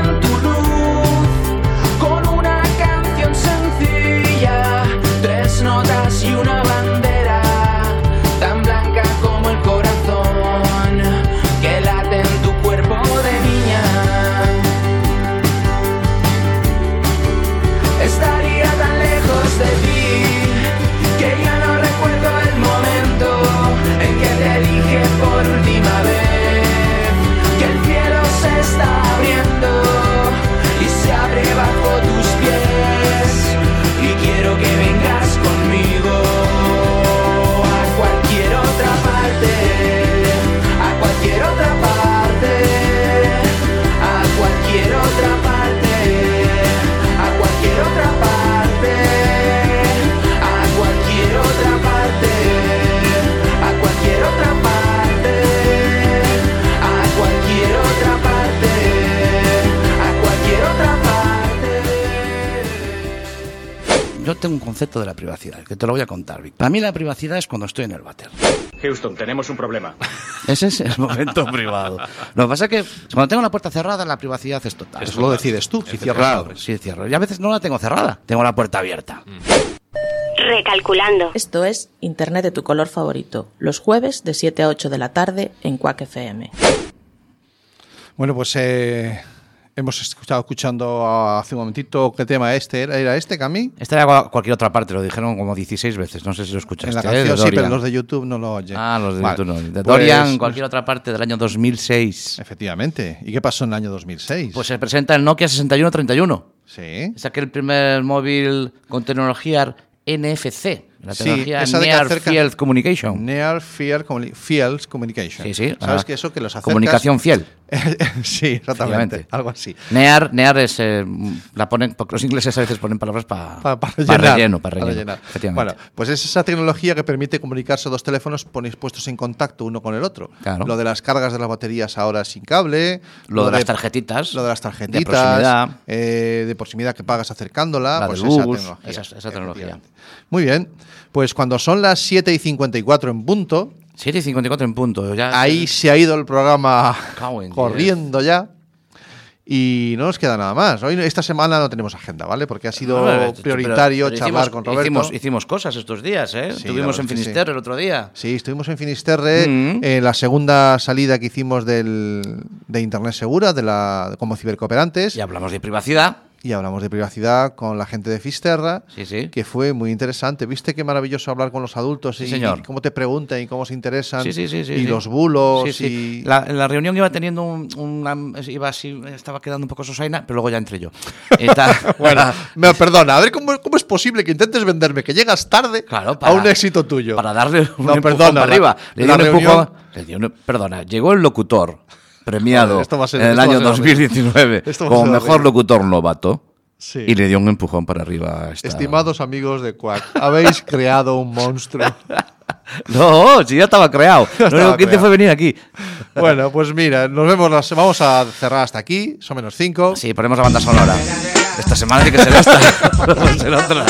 S3: tengo un concepto de la privacidad, que te lo voy a contar, Vic. Para mí la privacidad es cuando estoy en el váter.
S13: Houston, tenemos un problema.
S3: Ese es el momento privado. Lo que pasa es que cuando tengo la puerta cerrada, la privacidad es total.
S2: Eso lo decides tú, si cierras o
S3: Claro,
S2: abres.
S3: sí, cierro. Y a veces no la tengo cerrada, tengo la puerta abierta.
S1: Recalculando. Esto es Internet de tu color favorito, los jueves de 7 a 8 de la tarde en Quack FM.
S2: Bueno, pues eh, hemos estado escuchando hace un momentito qué tema este era. ¿Era este, Cami?
S3: Esta era cua- cualquier otra parte, lo dijeron como 16 veces, no sé si lo escuchaste.
S2: En la
S3: ¿eh?
S2: Canción sí, pero los de YouTube no lo oyen.
S3: Ah, los de
S2: Vale.
S3: YouTube no. De
S2: Pues,
S3: Dorian, cualquier otra parte del año 2006.
S2: Efectivamente. ¿Y qué pasó en el año 2006?
S3: Pues se presenta el Nokia 6131.
S2: sí.
S3: Es aquel primer móvil con tecnología NFC, la tecnología Near Field Communication.
S2: Near Field, Communication.
S3: Sí, sí.
S2: ¿Sabes
S3: ah,
S2: que eso que los acercas,
S3: Comunicación fiel.
S2: sí, exactamente. Algo así.
S3: Near, near es. eh, la ponen, porque los ingleses a veces ponen palabras para
S2: Pa- para
S3: pa
S2: rellenar,
S3: relleno. Para
S2: para
S3: relleno.
S2: rellenar.
S3: Efectivamente.
S2: Bueno, pues es esa tecnología que permite comunicarse dos teléfonos puestos en contacto uno con el otro.
S3: Claro.
S2: Lo de las cargas de las baterías ahora sin cable.
S3: Lo de las tarjetitas.
S2: Lo de las tarjetitas.
S3: De proximidad.
S2: eh, de proximidad que pagas acercándola.
S3: La
S2: pues esa
S3: bus,
S2: tecnología.
S3: esa- esa tecnología.
S2: Muy bien. Pues cuando son las 7 y 54 en punto,
S3: 7 y 54 en punto. Ya,
S2: ahí se ha ido el programa corriendo ya. Y no nos queda nada más. Hoy, esta semana no tenemos agenda, ¿vale? Porque ha sido
S3: No,
S2: prioritario
S3: pero
S2: charlar
S3: hicimos-
S2: con Roberto.
S3: Hicimos, hicimos cosas estos días, ¿eh?
S2: Sí,
S3: Estuvimos en
S2: sí.
S3: Finisterre el otro día.
S2: Sí, estuvimos en Finisterre,
S3: Mm.
S2: en la segunda salida que hicimos del, de Internet Segura, de la, como cibercooperantes.
S3: Y hablamos de privacidad.
S2: Y hablamos de privacidad con la gente de Fisterra,
S3: Sí, sí.
S2: que fue muy interesante. ¿Viste qué maravilloso hablar con los adultos
S3: Sí,
S2: y,
S3: señor.
S2: y cómo te preguntan y cómo se interesan?
S3: Sí, sí, sí, sí,
S2: y los bulos
S3: Sí, sí.
S2: y...
S3: La, la reunión iba teniendo un, una- iba así, estaba quedando un poco sosaina, pero luego ya entré yo.
S2: Bueno, me- perdona, a ver ¿cómo, cómo es posible que intentes venderme que llegas tarde
S3: Claro,
S2: a
S3: para-
S2: un éxito tuyo.
S3: para darle un
S2: No,
S3: empujón
S2: perdona,
S3: para
S2: la-
S3: arriba. Le
S2: la
S3: un
S2: reunión-
S3: empujón. le dio un- perdona, llegó el locutor premiado
S2: Joder, esto va a ser-
S3: en el año
S2: ser horrible.
S3: 2019
S2: Esto va a
S3: como mejor locutor novato
S2: Sí.
S3: y le dio un empujón para arriba. a esta-
S2: Estimados amigos de Quack, habéis creado un monstruo.
S3: No, si ya estaba creado. Lo
S2: estaba
S3: que te fue venir aquí.
S2: Bueno, pues mira, nos vemos. las- vamos a cerrar hasta aquí. Son menos cinco.
S3: Sí, ponemos la banda sonora. Esta semana tiene que. No ser otra.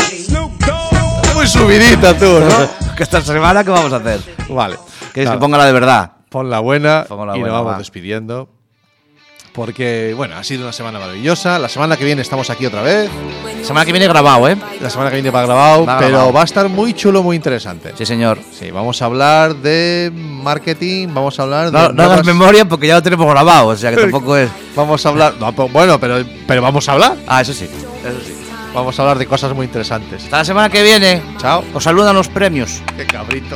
S2: Muy subidita tú, ¿no?
S3: Que esta semana, ¿qué vamos a hacer?
S2: Vale.
S3: Que
S2: Nada.
S3: se ponga la de verdad.
S2: Pon la buena
S3: la
S2: y
S3: buena,
S2: nos vamos
S3: va.
S2: despidiendo. Porque, bueno, ha sido una semana maravillosa. La semana que viene estamos aquí otra vez.
S3: Semana que viene grabado, ¿eh?
S2: La semana que viene va grabado,
S3: Va
S2: pero
S3: grabado.
S2: va a estar muy chulo, muy interesante.
S3: Sí, señor.
S2: Sí, vamos a hablar de marketing, vamos a hablar
S3: No,
S2: de.
S3: no hagas memoria porque ya lo tenemos grabado, o sea que tampoco es.
S2: Vamos a hablar. no, pues, bueno, pero, pero vamos a hablar.
S3: Ah, eso sí. Eso sí.
S2: Vamos a hablar de cosas muy interesantes.
S3: Hasta la semana que viene.
S2: Chao.
S3: Os saludan los premios.
S2: Qué cabrito.